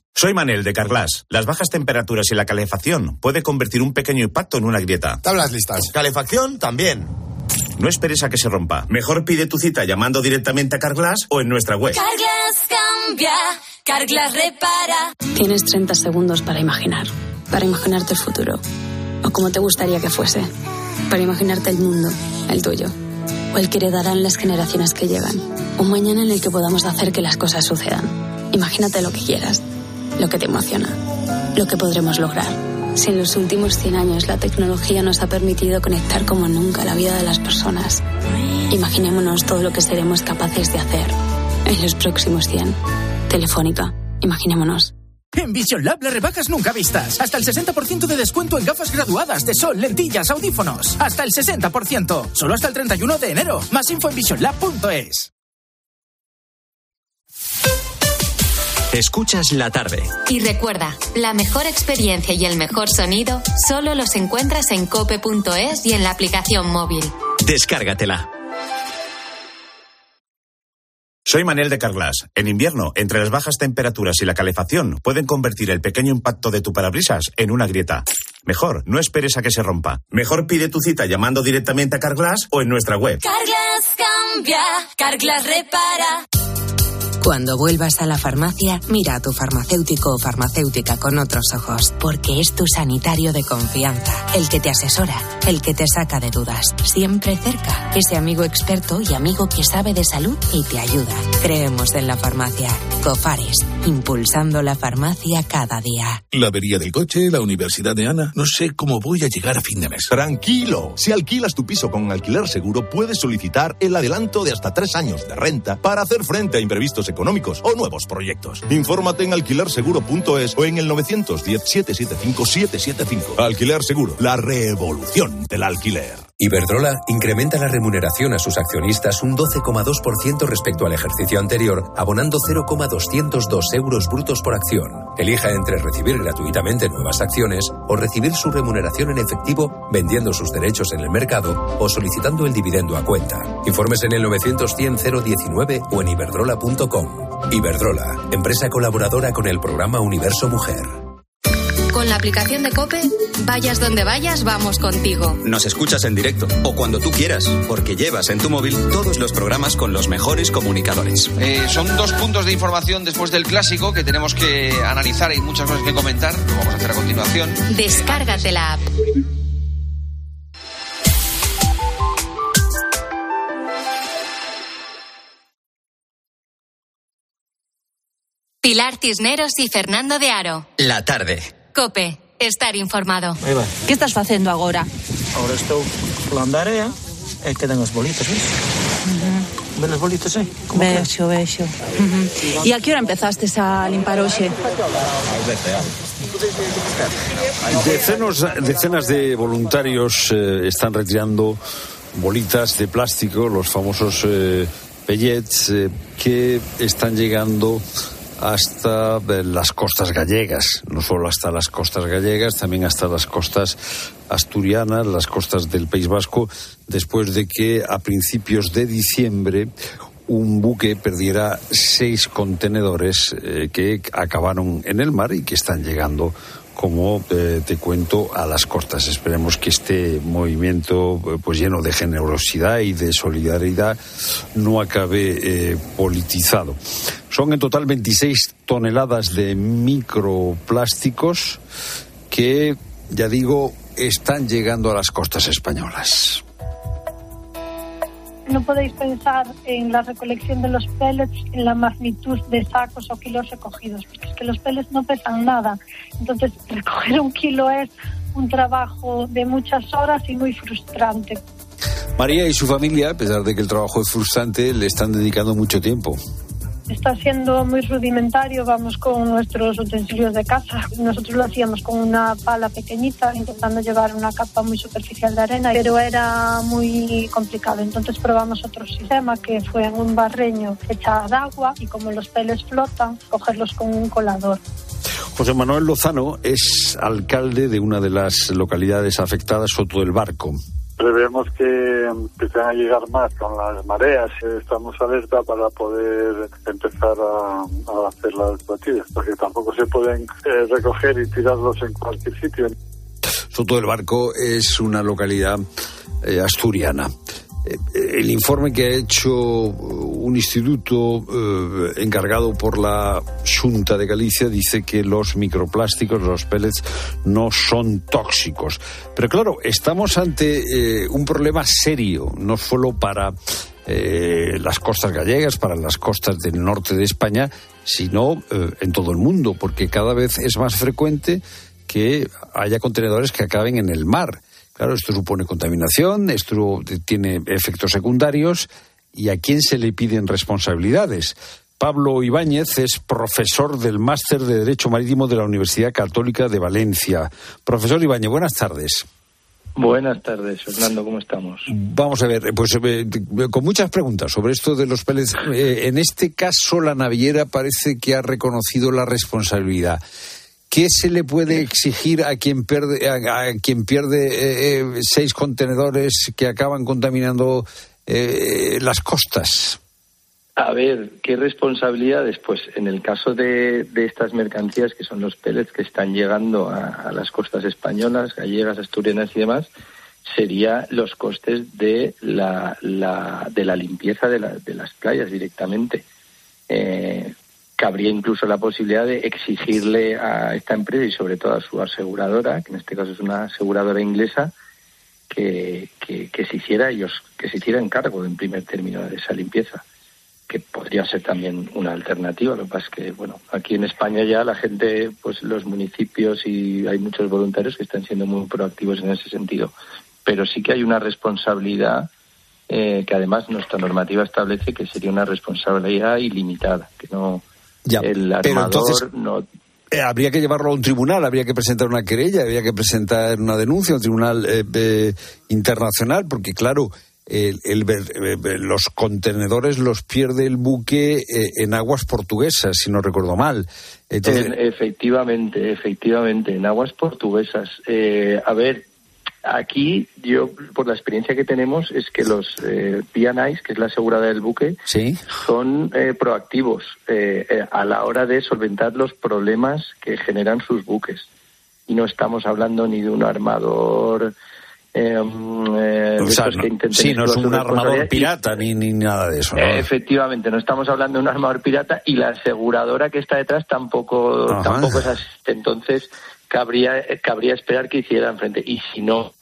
Soy Manel de Carglass. Las bajas temperaturas y la calefacción puede convertir un pequeño impacto en una grieta. Tablas listas. Calefacción también. No esperes a que se rompa. Mejor pide tu cita llamando directamente a Carglass o en nuestra web. Carglass cambia, Carglass repara. Tienes 30 segundos para imaginar, para imaginarte el futuro, o como te gustaría que fuese, para imaginarte el mundo, el tuyo, o el que heredarán las generaciones que llegan, un mañana en el que podamos hacer que las cosas sucedan. Imagínate lo que quieras, lo que te emociona, lo que podremos lograr. Si en los últimos 100 años la tecnología nos ha permitido conectar como nunca la vida de las personas, imaginémonos todo lo que seremos capaces de hacer en los próximos 100. Telefónica, imaginémonos. En Vision Lab las rebajas nunca vistas. Hasta el 60% de descuento en gafas graduadas de sol, lentillas, audífonos. Hasta el 60%. Solo hasta el 31 de enero. Más info en visionlab.es. Escuchas la tarde. Y recuerda, la mejor experiencia y el mejor sonido solo los encuentras en cope.es y en la aplicación móvil. Descárgatela. Soy Manel de Carglass. En invierno, entre las bajas temperaturas y la calefacción, pueden convertir el pequeño impacto de tu parabrisas en una grieta. Mejor, no esperes a que se rompa. Mejor pide tu cita llamando directamente a Carglass o en nuestra web. Carglass cambia, Carglass repara. Cuando vuelvas a la farmacia, mira a tu farmacéutico o farmacéutica con otros ojos, porque es tu sanitario de confianza, el que te asesora, el que te saca de dudas, siempre cerca, ese amigo experto y amigo que sabe de salud y te ayuda. Creemos en la farmacia. Cofares, impulsando la farmacia cada día. La avería del coche, la universidad de Ana. No sé cómo voy a llegar a fin de mes. Tranquilo. Si alquilas tu piso con alquiler seguro, puedes solicitar el adelanto de hasta tres años de renta para hacer frente a imprevistos económicos o nuevos proyectos. Infórmate en alquilerseguro.es o en el 910-775-775. Alquiler Seguro, la revolución del alquiler. Iberdrola incrementa la remuneración a sus accionistas un 12,2% respecto al ejercicio anterior, abonando 0,202 euros brutos por acción. Elija entre recibir gratuitamente nuevas acciones o recibir su remuneración en efectivo vendiendo sus derechos en el mercado o solicitando el dividendo a cuenta. Informes en el 900 019 o en iberdrola.com. Iberdrola, empresa colaboradora con el programa Universo Mujer. Con la aplicación de Cope, vayas donde vayas, vamos contigo. Nos escuchas en directo o cuando tú quieras, porque llevas en tu móvil todos los programas con los mejores comunicadores. Eh, son dos puntos de información después del clásico que tenemos que analizar. Hay muchas cosas que comentar. Lo vamos a hacer a continuación. Descárgate la app. Pilar Cisneros y Fernando de Aro. La tarde. Cope, estar informado. Que estás facendo agora? Agora estou pola andarea e quedan os bolitos, ves? Ven os bolitos, eh? Como Vexo, vexo. Uh -huh. E a que hora empezastes a limpar hoxe? Decenas, decenas de voluntarios eh, están retirando bolitas de plástico, los famosos eh, pellets, eh, que están llegando hasta eh, las costas gallegas, no solo hasta las costas gallegas, también hasta las costas asturianas, las costas del País Vasco, después de que a principios de diciembre un buque perdiera seis contenedores eh, que acabaron en el mar y que están llegando como eh, te cuento a las costas. Esperemos que este movimiento eh, pues lleno de generosidad y de solidaridad no acabe eh, politizado. Son en total 26 toneladas de microplásticos que, ya digo, están llegando a las costas españolas no podéis pensar en la recolección de los pellets en la magnitud de sacos o kilos recogidos, porque es que los pellets no pesan nada. Entonces, recoger un kilo es un trabajo de muchas horas y muy frustrante. María y su familia, a pesar de que el trabajo es frustrante, le están dedicando mucho tiempo está siendo muy rudimentario, vamos con nuestros utensilios de casa. Nosotros lo hacíamos con una pala pequeñita, intentando llevar una capa muy superficial de arena, pero era muy complicado. Entonces probamos otro sistema que fue en un barreño echado de agua y como los peles flotan, cogerlos con un colador. José Manuel Lozano es alcalde de una de las localidades afectadas, Soto del Barco. Prevemos que empiecen a llegar más con las mareas. Estamos alerta para poder empezar a, a hacer las batidas, porque tampoco se pueden eh, recoger y tirarlos en cualquier sitio. Soto del Barco es una localidad eh, asturiana. Eh, el informe que ha hecho un instituto eh, encargado por la Junta de Galicia dice que los microplásticos, los pellets, no son tóxicos. Pero claro, estamos ante eh, un problema serio, no solo para eh, las costas gallegas, para las costas del norte de España, sino eh, en todo el mundo, porque cada vez es más frecuente que haya contenedores que acaben en el mar. Claro, esto supone contaminación, esto tiene efectos secundarios y a quién se le piden responsabilidades. Pablo Ibáñez es profesor del Máster de Derecho Marítimo de la Universidad Católica de Valencia. Profesor Ibáñez, buenas tardes. Buenas tardes, Fernando, ¿cómo estamos? Vamos a ver, pues eh, con muchas preguntas sobre esto de los pellets. Eh, en este caso, la naviera parece que ha reconocido la responsabilidad. ¿Qué se le puede exigir a quien pierde, a, quien pierde eh, seis contenedores que acaban contaminando las costas? A ver, ¿qué responsabilidades? Pues en el caso de, estas mercancías, que son los pellets que están llegando a, las costas españolas, gallegas, asturianas y demás, sería los costes de la, de la limpieza de, las playas directamente. Eh, cabría incluso la posibilidad de exigirle a esta empresa y sobre todo a su aseguradora, que en este caso es una aseguradora inglesa, que, que, se hiciera ellos, que se hiciera en cargo en primer término de esa limpieza que podría ser también una alternativa. Lo que pasa es que, bueno, aquí en España ya la gente, pues los municipios y hay muchos voluntarios que están siendo muy proactivos en ese sentido. Pero sí que hay una responsabilidad eh, que además nuestra normativa establece que sería una responsabilidad ilimitada, que no el armador no eh, habría que llevarlo a un tribunal, habría que presentar una querella, habría que presentar una denuncia a un tribunal eh, internacional, porque claro, el, eh, los contenedores los pierde el buque eh, en aguas portuguesas, si no recuerdo mal. efectivamente, efectivamente, en aguas portuguesas. Eh, a ver, aquí yo, por la experiencia que tenemos, es que los eh, que es la asegurada del buque, son proactivos a la hora de solventar los problemas que generan sus buques. Y no estamos hablando ni de un armador eh, eh sí, no es un armador pirata ni, ni nada de eso. efectivamente, no estamos hablando de un armador pirata y la aseguradora que está detrás tampoco, tampoco es así. Entonces, cabría, cabría esperar que hicieran frente. Y si no,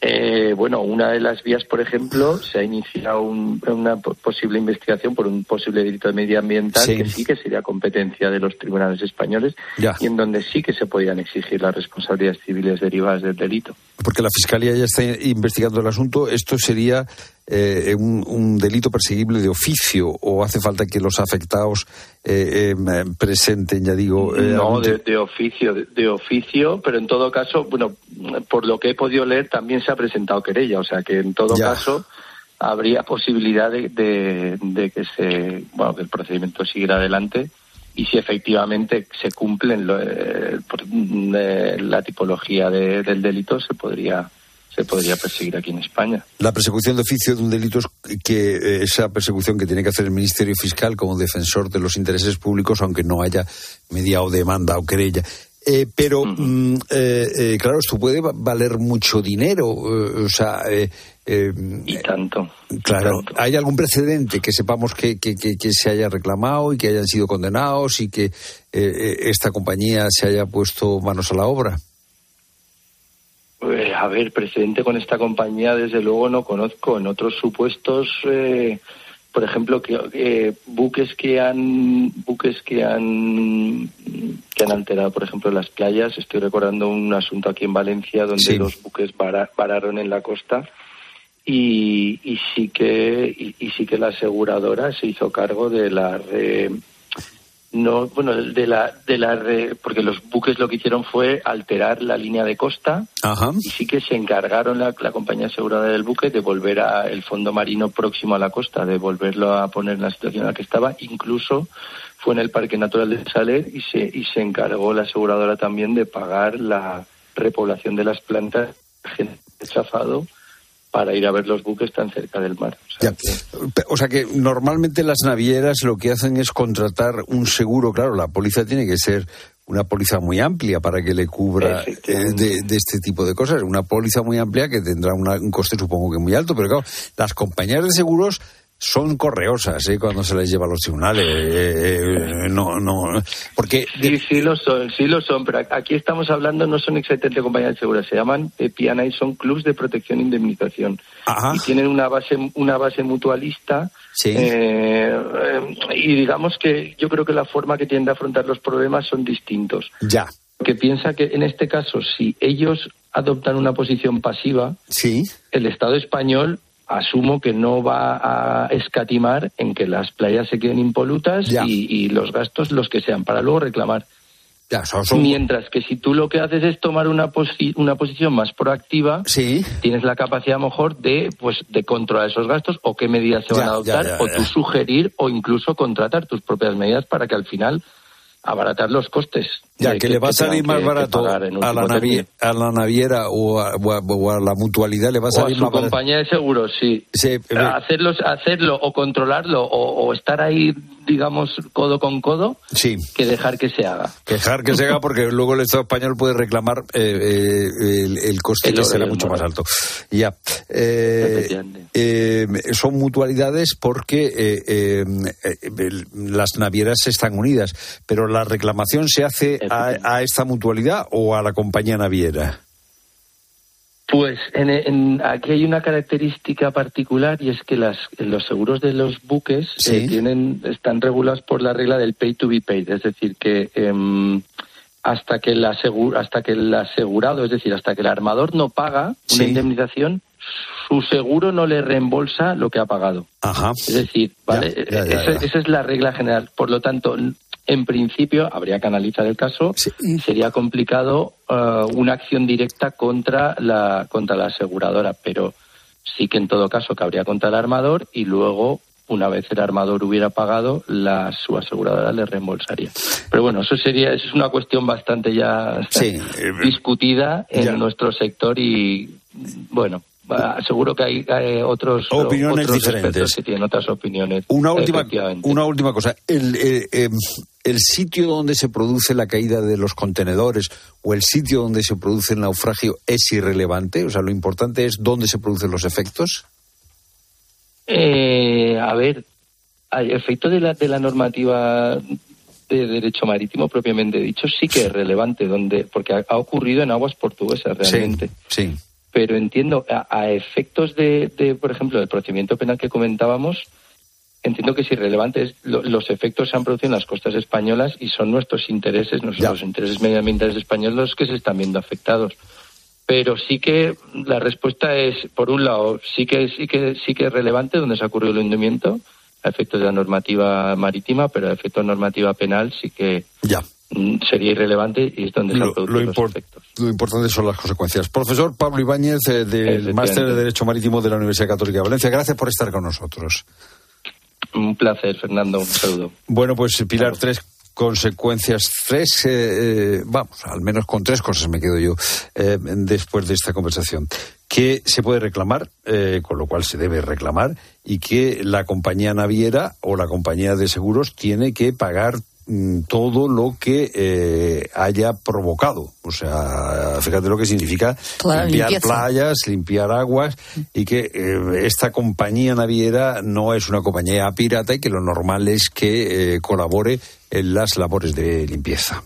eh, bueno, una de las vías, por ejemplo, se ha iniciado una posible investigación por un posible delito medioambiental que sí que sería competencia de los tribunales españoles y en donde sí que se podían exigir las responsabilidades civiles derivadas del delito. Porque la Fiscalía ya está investigando el asunto. ¿Esto sería eh, un, delito perseguible de oficio o hace falta que los afectados eh, eh, presenten, ya digo... no, de, oficio, de, oficio, pero en todo caso, bueno, por lo que he podido leer también se ha presentado querella, o sea que en todo caso habría posibilidad de, de, que se, bueno, que el procedimiento siguiera adelante y si efectivamente se cumplen la tipología del delito se podría se podría perseguir aquí en España. La persecución de oficio de un delito es que eh, esa persecución que tiene que hacer el Ministerio Fiscal como defensor de los intereses públicos, aunque no haya mediado demanda o querella. Eh, pero, mm, eh, claro, esto puede valer mucho dinero. o sea. y tanto. Claro. ¿Hay algún precedente que sepamos que, que, que, se haya reclamado y que hayan sido condenados y que esta compañía se haya puesto manos a la obra? Eh, a ver, precedente con esta compañía, desde luego no conozco. En otros supuestos, eh, por ejemplo, que eh, buques que han buques que han que han alterado, por ejemplo, las playas. Estoy recordando un asunto aquí en Valencia donde los buques pararon en la costa y, y sí que y, sí que la aseguradora se hizo cargo de la no bueno de la de la porque los buques lo que hicieron fue alterar la línea de costa y sí que se encargaron la, compañía asegurada del buque de volver a el fondo marino próximo a la costa de volverlo a poner en la situación en la que estaba. Incluso fue en el parque natural de Saler y se y se encargó la aseguradora también de pagar la repoblación de las plantas chafado para ir a ver los buques tan cerca del mar. O sea, que... normalmente las navieras lo que hacen es contratar un seguro, claro, la póliza tiene que ser una póliza muy amplia para que le cubra eh, de, este tipo de cosas. Una póliza muy amplia que tendrá un coste supongo que muy alto, pero claro, las compañías de seguros son correosas ¿eh? cuando se les lleva a los tribunales. Eh, eh, no, no, porque sí, sí lo son, sí lo son, pero aquí estamos hablando no son exactamente compañías de seguridad, se llaman PIANA y son clubs de protección e indemnización y tienen una base una base mutualista. y digamos que yo creo que la forma que tienen de afrontar los problemas son distintos. Ya. Que piensa que en este caso, si ellos adoptan una posición pasiva, sí. el Estado español asumo que no va a escatimar en que las playas se queden impolutas y, los gastos los que sean para luego reclamar. Mientras que si tú lo que haces es tomar una, una posición más proactiva, tienes la capacidad a lo mejor de, pues, de controlar esos gastos o qué medidas se van a adoptar o tú sugerir o incluso contratar tus propias medidas para que al final abaratar los costes. Ya, que, le va a salir más barato a la, naviera, a la, naviera o a, la mutualidad, le va a salir más barato. compañía de seguros, sí. sí Hacerlos, hacerlo o controlarlo o, estar ahí, digamos, codo con codo, sí. que dejar que se haga. Dejar que se haga porque luego el Estado español puede reclamar eh, eh, el, coste que será mucho más alto. Ya. Eh, son mutualidades porque las navieras están unidas, pero la reclamación se hace a, esta mutualidad o a la compañía naviera? Pues en, aquí hay una característica particular y es que las, los seguros de los buques eh, tienen, están regulados por la regla del pay to be paid, es decir, que em, hasta que el hasta que el asegurado, es decir, hasta que el armador no paga una indemnización, su seguro no le reembolsa lo que ha pagado. Es decir, ¿vale? esa, es la regla general. Por lo tanto, en principio habría que analizar el caso. Sería complicado uh, una acción directa contra la, contra la aseguradora, pero sí que en todo caso cabría contra el armador y luego una vez el armador hubiera pagado, la, su aseguradora le reembolsaría. Pero bueno, eso sería, es una cuestión bastante ya eh, discutida en nuestro sector y bueno, seguro que hay, otros opiniones diferentes que tienen otras opiniones. Una última, una última cosa. El, em, el, sitio donde se produce la caída de los contenedores o el sitio donde se produce el naufragio es irrelevante. O sea, lo importante es dónde se producen los efectos. Eh, a ver, el efecto de la, de la normativa de derecho marítimo propiamente dicho sí que es relevante donde porque ha, ocurrido en aguas portuguesas realmente sí pero entiendo, a, efectos de, por ejemplo, del procedimiento penal que comentábamos, entiendo que es irrelevante. los efectos se han producido en las costas españolas y son nuestros intereses, nuestros intereses medioambientales españoles los que se están viendo afectados. Pero sí que la respuesta es, por un lado, sí que sí que sí que es relevante donde se ha ocurrido el hundimiento, a efectos de la normativa marítima, pero a efectos de normativa penal sí que ya. Mm, sería irrelevante y es donde lo, lo, lo importante son las consecuencias. Profesor Pablo Ibáñez, eh, del Máster de Derecho Marítimo de la Universidad Católica de Valencia, gracias por estar con nosotros. Un placer, Fernando, un saludo. Bueno, pues Pilar, tres consecuencias, tres, eh, eh, vamos, al menos con tres cosas me quedo yo después de esta conversación. Que se puede reclamar, con lo cual se debe reclamar, y que la compañía naviera o la compañía de seguros tiene que pagar todo lo que eh, haya provocado. O sea, fíjate lo que significa limpiar playas, limpiar aguas y que eh, esta compañía naviera no es una compañía pirata y que lo normal es que eh, colabore en las labores de limpieza.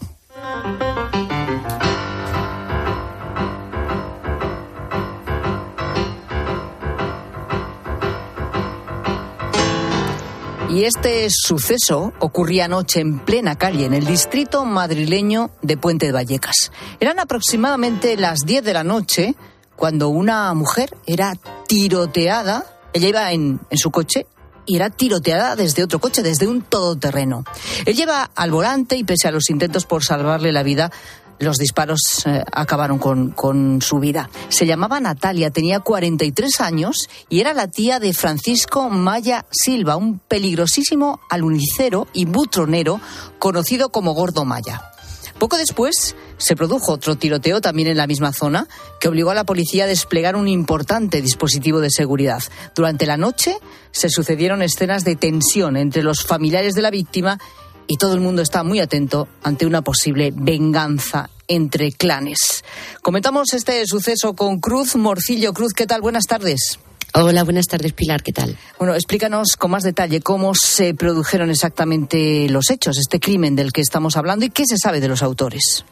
Y este suceso ocurría anoche en plena calle, en el distrito madrileño de Puente de Vallecas. Eran aproximadamente las 10 de la noche cuando una mujer era tiroteada. Ella iba en, su coche y era tiroteada desde otro coche, desde un todoterreno. Él lleva al volante y pese a los intentos por salvarle la vida, los disparos eh, acabaron con, con, su vida. Se llamaba Natalia, tenía 43 años y era la tía de Francisco Maya Silva, un peligrosísimo alunicero y butronero conocido como Gordo Maya. Poco después se produjo otro tiroteo también en la misma zona que obligó a la policía a desplegar un importante dispositivo de seguridad. Durante la noche se sucedieron escenas de tensión entre los familiares de la víctima y todo el mundo está muy atento ante una posible venganza entre clanes. Comentamos este suceso con Cruz Morcillo. Cruz, ¿qué tal? Buenas tardes. Hola, buenas tardes, Pilar, ¿qué tal? Bueno, explícanos con más detalle cómo se produjeron exactamente los hechos, este crimen del que estamos hablando y qué se sabe de los autores.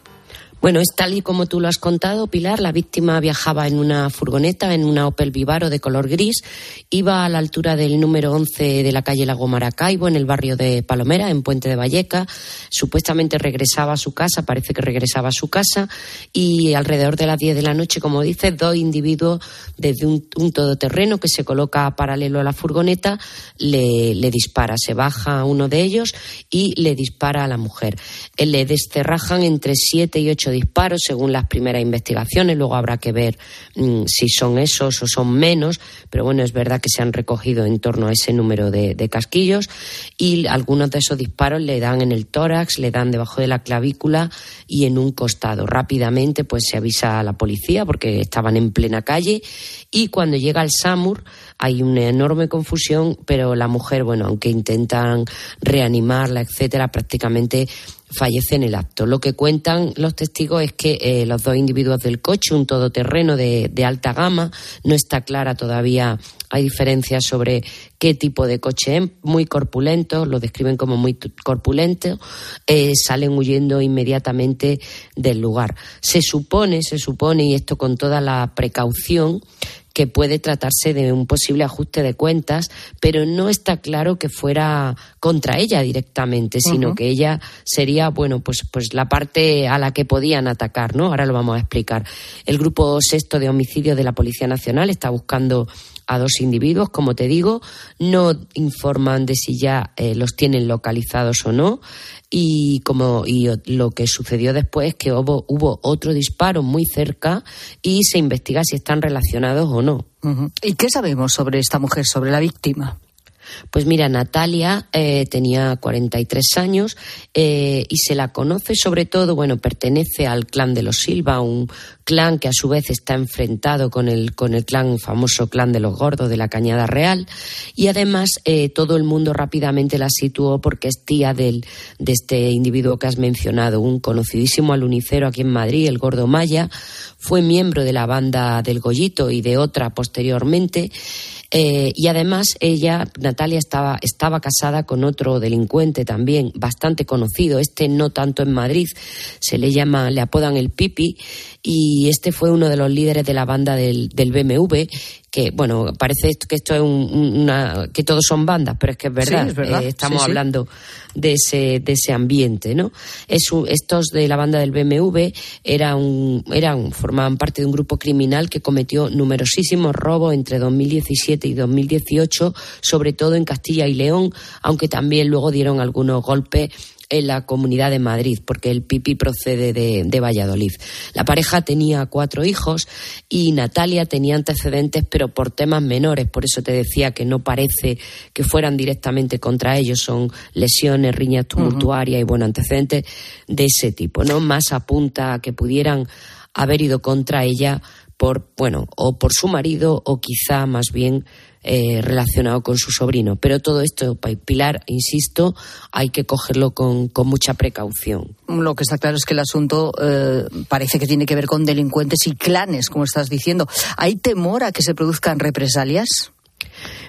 Bueno, es tal y como tú lo has contado, Pilar. La víctima viajaba en una furgoneta, en una Opel Vivaro de color gris. Iba a la altura del número 11 de la calle Lago Maracaibo, en el barrio de Palomera, en Puente de Valleca. Supuestamente regresaba a su casa, parece que regresaba a su casa. Y alrededor de las 10 de la noche, como dice, dos individuos desde un, todoterreno que se coloca paralelo a la furgoneta le, dispara. Se baja uno de ellos y le dispara a la mujer. Le descerrajan entre siete y ocho disparos según las primeras investigaciones. Luego habrá que ver mm, si son esos o son menos, pero bueno, es verdad que se han recogido en torno a ese número de, casquillos y algunos de esos disparos le dan en el tórax, le dan debajo de la clavícula y en un costado. Rápidamente pues se avisa a la policía porque estaban en plena calle y cuando llega el SAMUR hay una enorme confusión, pero la mujer, bueno, aunque intentan reanimarla, etcétera, prácticamente fallece en el acto. Lo que cuentan los testigos es que eh, los dos individuos del coche, un todoterreno de, de, alta gama, no está clara todavía, hay diferencias sobre qué tipo de coche es, muy corpulento, lo describen como muy corpulento, eh, salen huyendo inmediatamente del lugar. Se supone, se supone, y esto con toda la precaución, que puede tratarse de un posible ajuste de cuentas, pero no está claro que fuera contra ella directamente, sino que ella sería, bueno, pues, pues la parte a la que podían atacar, ¿no? Ahora lo vamos a explicar. El grupo sexto de homicidio de la Policía Nacional está buscando a dos individuos, como te digo, no informan de si ya eh, los tienen localizados o no y como y lo que sucedió después es que hubo, hubo otro disparo muy cerca y se investiga si están relacionados o no. ¿Y qué sabemos sobre esta mujer, sobre la víctima? Pues mira, Natalia eh, tenía 43 años eh, y se la conoce sobre todo, bueno, pertenece al clan de los Silva, un clan que a su vez está enfrentado con el, con el clan, famoso clan de los gordos de la Cañada Real. Y además eh, todo el mundo rápidamente la situó porque es tía del, de este individuo que has mencionado, un conocidísimo alunicero aquí en Madrid, el Gordo Maya. Fue miembro de la banda del Gollito y de otra posteriormente. Eh, y además ella, Natalia, estaba, estaba casada con otro delincuente también bastante conocido, este no tanto en Madrid, se le llama, le apodan el Pipi, y este fue uno de los líderes de la banda del, del BMW que bueno parece que esto es una que todos son bandas pero es que es verdad, eh, estamos hablando de ese de ese ambiente no estos de la banda del BMW eran eran formaban parte de un grupo criminal que cometió numerosísimos robos entre 2017 y 2018 sobre todo en Castilla y León aunque también luego dieron algunos golpes en la Comunidad de Madrid, porque el Pipi procede de, Valladolid. La pareja tenía cuatro hijos y Natalia tenía antecedentes, pero por temas menores. Por eso te decía que no parece que fueran directamente contra ellos. Son lesiones, riñas tumultuarias y, bueno, antecedentes de ese tipo, ¿no? Más apunta a que pudieran haber ido contra ella por, bueno, o por su marido o quizá más bien eh, relacionado con su sobrino. Pero todo esto, Pilar, insisto, hay que cogerlo con, mucha precaución. Lo que está claro es que el asunto eh, parece que tiene que ver con delincuentes y clanes, como estás diciendo. ¿Hay temor a que se produzcan represalias?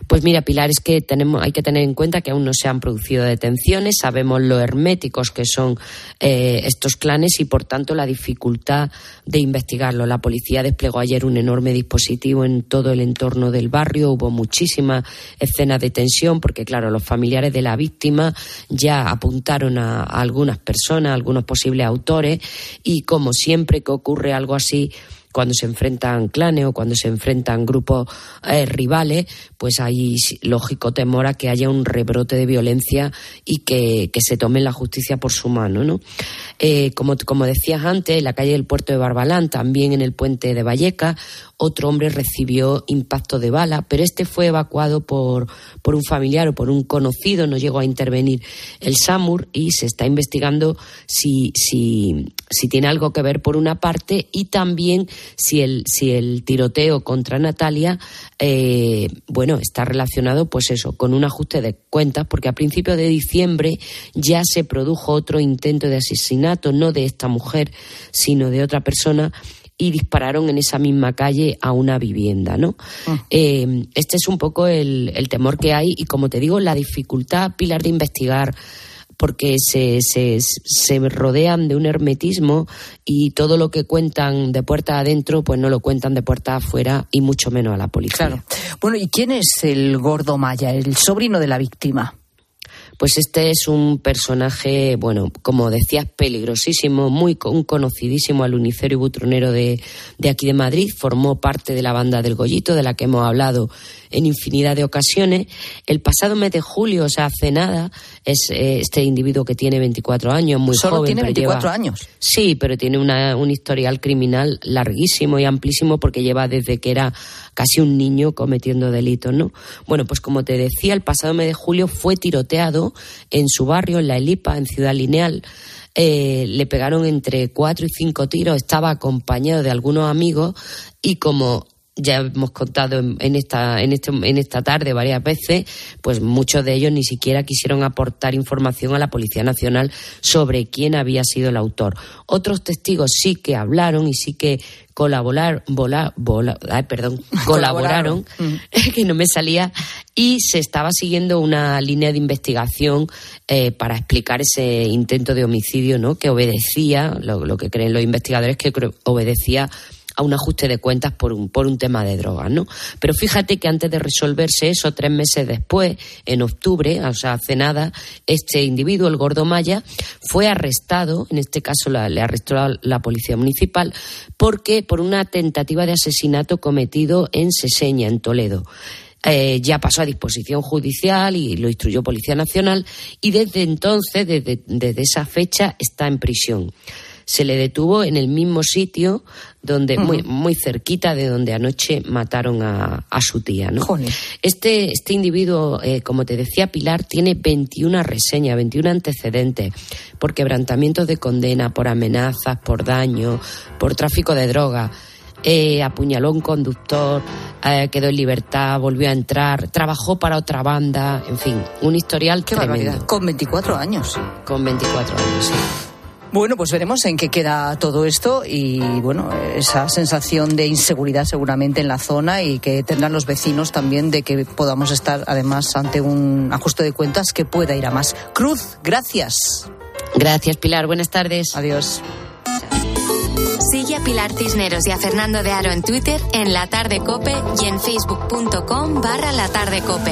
Pues mira, Pilar, es que tenemos, hay que tener en cuenta que aún no se han producido detenciones, sabemos lo herméticos que son eh, estos clanes y, por tanto, la dificultad de investigarlo. La policía desplegó ayer un enorme dispositivo en todo el entorno del barrio, hubo muchísimas escenas de tensión porque, claro, los familiares de la víctima ya apuntaron a, a algunas personas, a algunos posibles autores. Y, como siempre que ocurre algo así, cuando se enfrentan clanes o cuando se enfrentan grupos eh, rivales, pues hay lógico temor a que haya un rebrote de violencia y que, se tome la justicia por su mano. ¿no? Eh, como, como decías antes, en la calle del puerto de Barbalán, también en el puente de Valleca, otro hombre recibió impacto de bala, pero este fue evacuado por, por un familiar o por un conocido, no llegó a intervenir el SAMUR y se está investigando si, si, si tiene algo que ver por una parte y también si el, si el tiroteo contra Natalia, eh, bueno, está relacionado, pues eso, con un ajuste de cuentas, porque a principios de diciembre ya se produjo otro intento de asesinato, no de esta mujer, sino de otra persona y dispararon en esa misma calle a una vivienda, ¿no? Ah. Eh, este es un poco el, temor que hay y, como te digo, la dificultad, Pilar, de investigar porque se, se, se rodean de un hermetismo y todo lo que cuentan de puerta adentro, pues no lo cuentan de puerta afuera y mucho menos a la policía. Claro. Bueno, ¿y quién es el gordo Maya, el sobrino de la víctima? Pues este es un personaje, bueno, como decías, peligrosísimo, muy un conocidísimo aluniferio y butronero de aquí de Madrid. Formó parte de la banda del Gollito, de la que hemos hablado en infinidad de ocasiones. El pasado mes de julio, o sea, hace nada, es eh, este individuo que tiene 24 años, muy ¿Solo joven. tiene pero 24 lleva- años? Sí, pero tiene una, un historial criminal larguísimo y amplísimo porque lleva desde que era casi un niño cometiendo delitos, ¿no? Bueno, pues como te decía, el pasado mes de julio fue tiroteado en su barrio, en La Elipa, en Ciudad Lineal. Eh, le pegaron entre cuatro y cinco tiros, estaba acompañado de algunos amigos y como ya hemos contado en, en esta en este en esta tarde varias veces, pues muchos de ellos ni siquiera quisieron aportar información a la Policía Nacional sobre quién había sido el autor. Otros testigos sí que hablaron y sí que colaborar, vola- vola- ay, perdón, colaboraron, que no me salía, y se estaba siguiendo una línea de investigación eh, para explicar ese intento de homicidio, ¿no? Que obedecía, lo, lo que creen los investigadores, que obedecía a un ajuste de cuentas por un, por un tema de drogas, ¿no? Pero fíjate que antes de resolverse eso, tres meses después, en octubre, o sea, hace nada, este individuo, el gordo Maya, fue arrestado, en este caso la- le arrestó la, policía municipal, porque por una tentativa de asesinato cometido en Seseña, en Toledo. Eh, ya pasó a disposición judicial y lo instruyó Policía Nacional y desde entonces, desde esa fecha, está en prisión. Se le detuvo en el mismo sitio donde muy, muy cerquita de donde anoche mataron a, a su tía. ¿no? Este, este individuo, eh, como te decía Pilar, tiene 21 reseñas, 21 antecedentes por quebrantamientos de condena, por amenazas, por daño, por tráfico de drogas. Eh, apuñaló a un conductor, eh, quedó en libertad, volvió a entrar, trabajó para otra banda, en fin, un historial Qué tremendo. barbaridad. Con 24 años. Con 24 años, sí. Bueno, pues veremos en qué queda todo esto y, bueno, esa sensación de inseguridad seguramente en la zona y que tendrán los vecinos también de que podamos estar además ante un ajuste de cuentas que pueda ir a más. Cruz, gracias. Gracias, Pilar. Buenas tardes. Adiós. Sigue a Pilar Cisneros y a Fernando de Aro en Twitter, en La Tarde Cope y en facebook.com barra La Tarde Cope.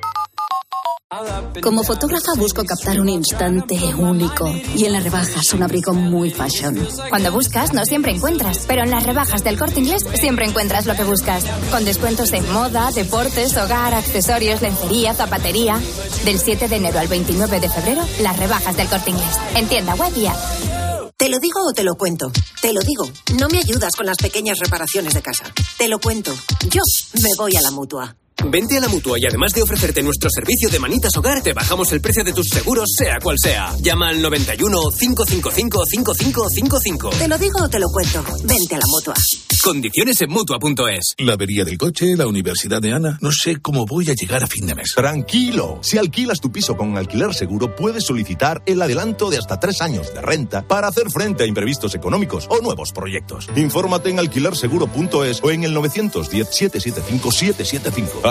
Como fotógrafa busco captar un instante único y en las rebajas un abrigo muy fashion. Cuando buscas, no siempre encuentras, pero en las rebajas del corte inglés siempre encuentras lo que buscas. Con descuentos en moda, deportes, hogar, accesorios, lencería, zapatería. Del 7 de enero al 29 de febrero, las rebajas del corte inglés. En tienda web y app. ¿Te lo digo o te lo cuento? Te lo digo. No me ayudas con las pequeñas reparaciones de casa. Te lo cuento. Yo me voy a la mutua. Vente a la mutua y además de ofrecerte nuestro servicio de manitas hogar, te bajamos el precio de tus seguros, sea cual sea. Llama al 91 555 5555. ¿Te lo digo o te lo cuento? Vente a la mutua. Condiciones en mutua.es. La avería del coche, la universidad de Ana. No sé cómo voy a llegar a fin de mes. Tranquilo. Si alquilas tu piso con alquiler seguro, puedes solicitar el adelanto de hasta tres años de renta para hacer frente a imprevistos económicos o nuevos proyectos. Infórmate en alquilerseguro.es o en el 910-775-775.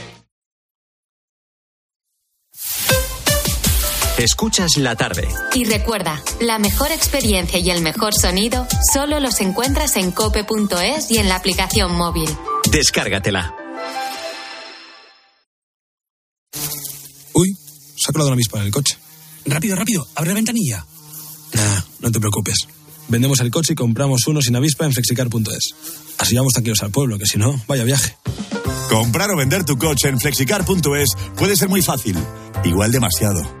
Escuchas la tarde. Y recuerda, la mejor experiencia y el mejor sonido solo los encuentras en cope.es y en la aplicación móvil. Descárgatela. Uy, se ha colado una avispa en el coche. Rápido, rápido, abre la ventanilla. Nah, no te preocupes. Vendemos el coche y compramos uno sin avispa en flexicar.es. Así vamos tranquilos al pueblo, que si no, vaya viaje. Comprar o vender tu coche en flexicar.es puede ser muy fácil, igual demasiado.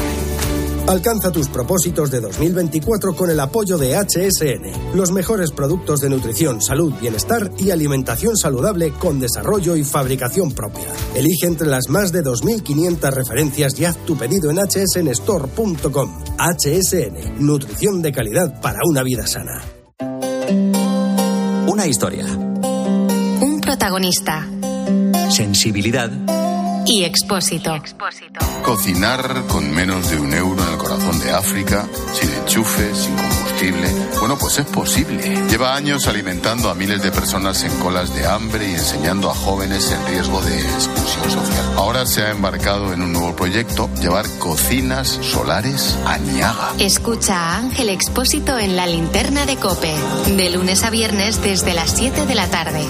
Alcanza tus propósitos de 2024 con el apoyo de HSN, los mejores productos de nutrición, salud, bienestar y alimentación saludable con desarrollo y fabricación propia. Elige entre las más de 2.500 referencias y haz tu pedido en hsnstore.com. HSN, nutrición de calidad para una vida sana. Una historia. Un protagonista. Sensibilidad Y expósito. Cocinar con menos de un euro en el corazón de África, sin enchufe, sin combustible. Bueno, pues es posible. Lleva años alimentando a miles de personas en colas de hambre y enseñando a jóvenes en riesgo de exclusión social. Ahora se ha embarcado en un nuevo proyecto, llevar cocinas solares a Niaga. Escucha a Ángel Expósito en la linterna de Cope, de lunes a viernes desde las 7 de la tarde.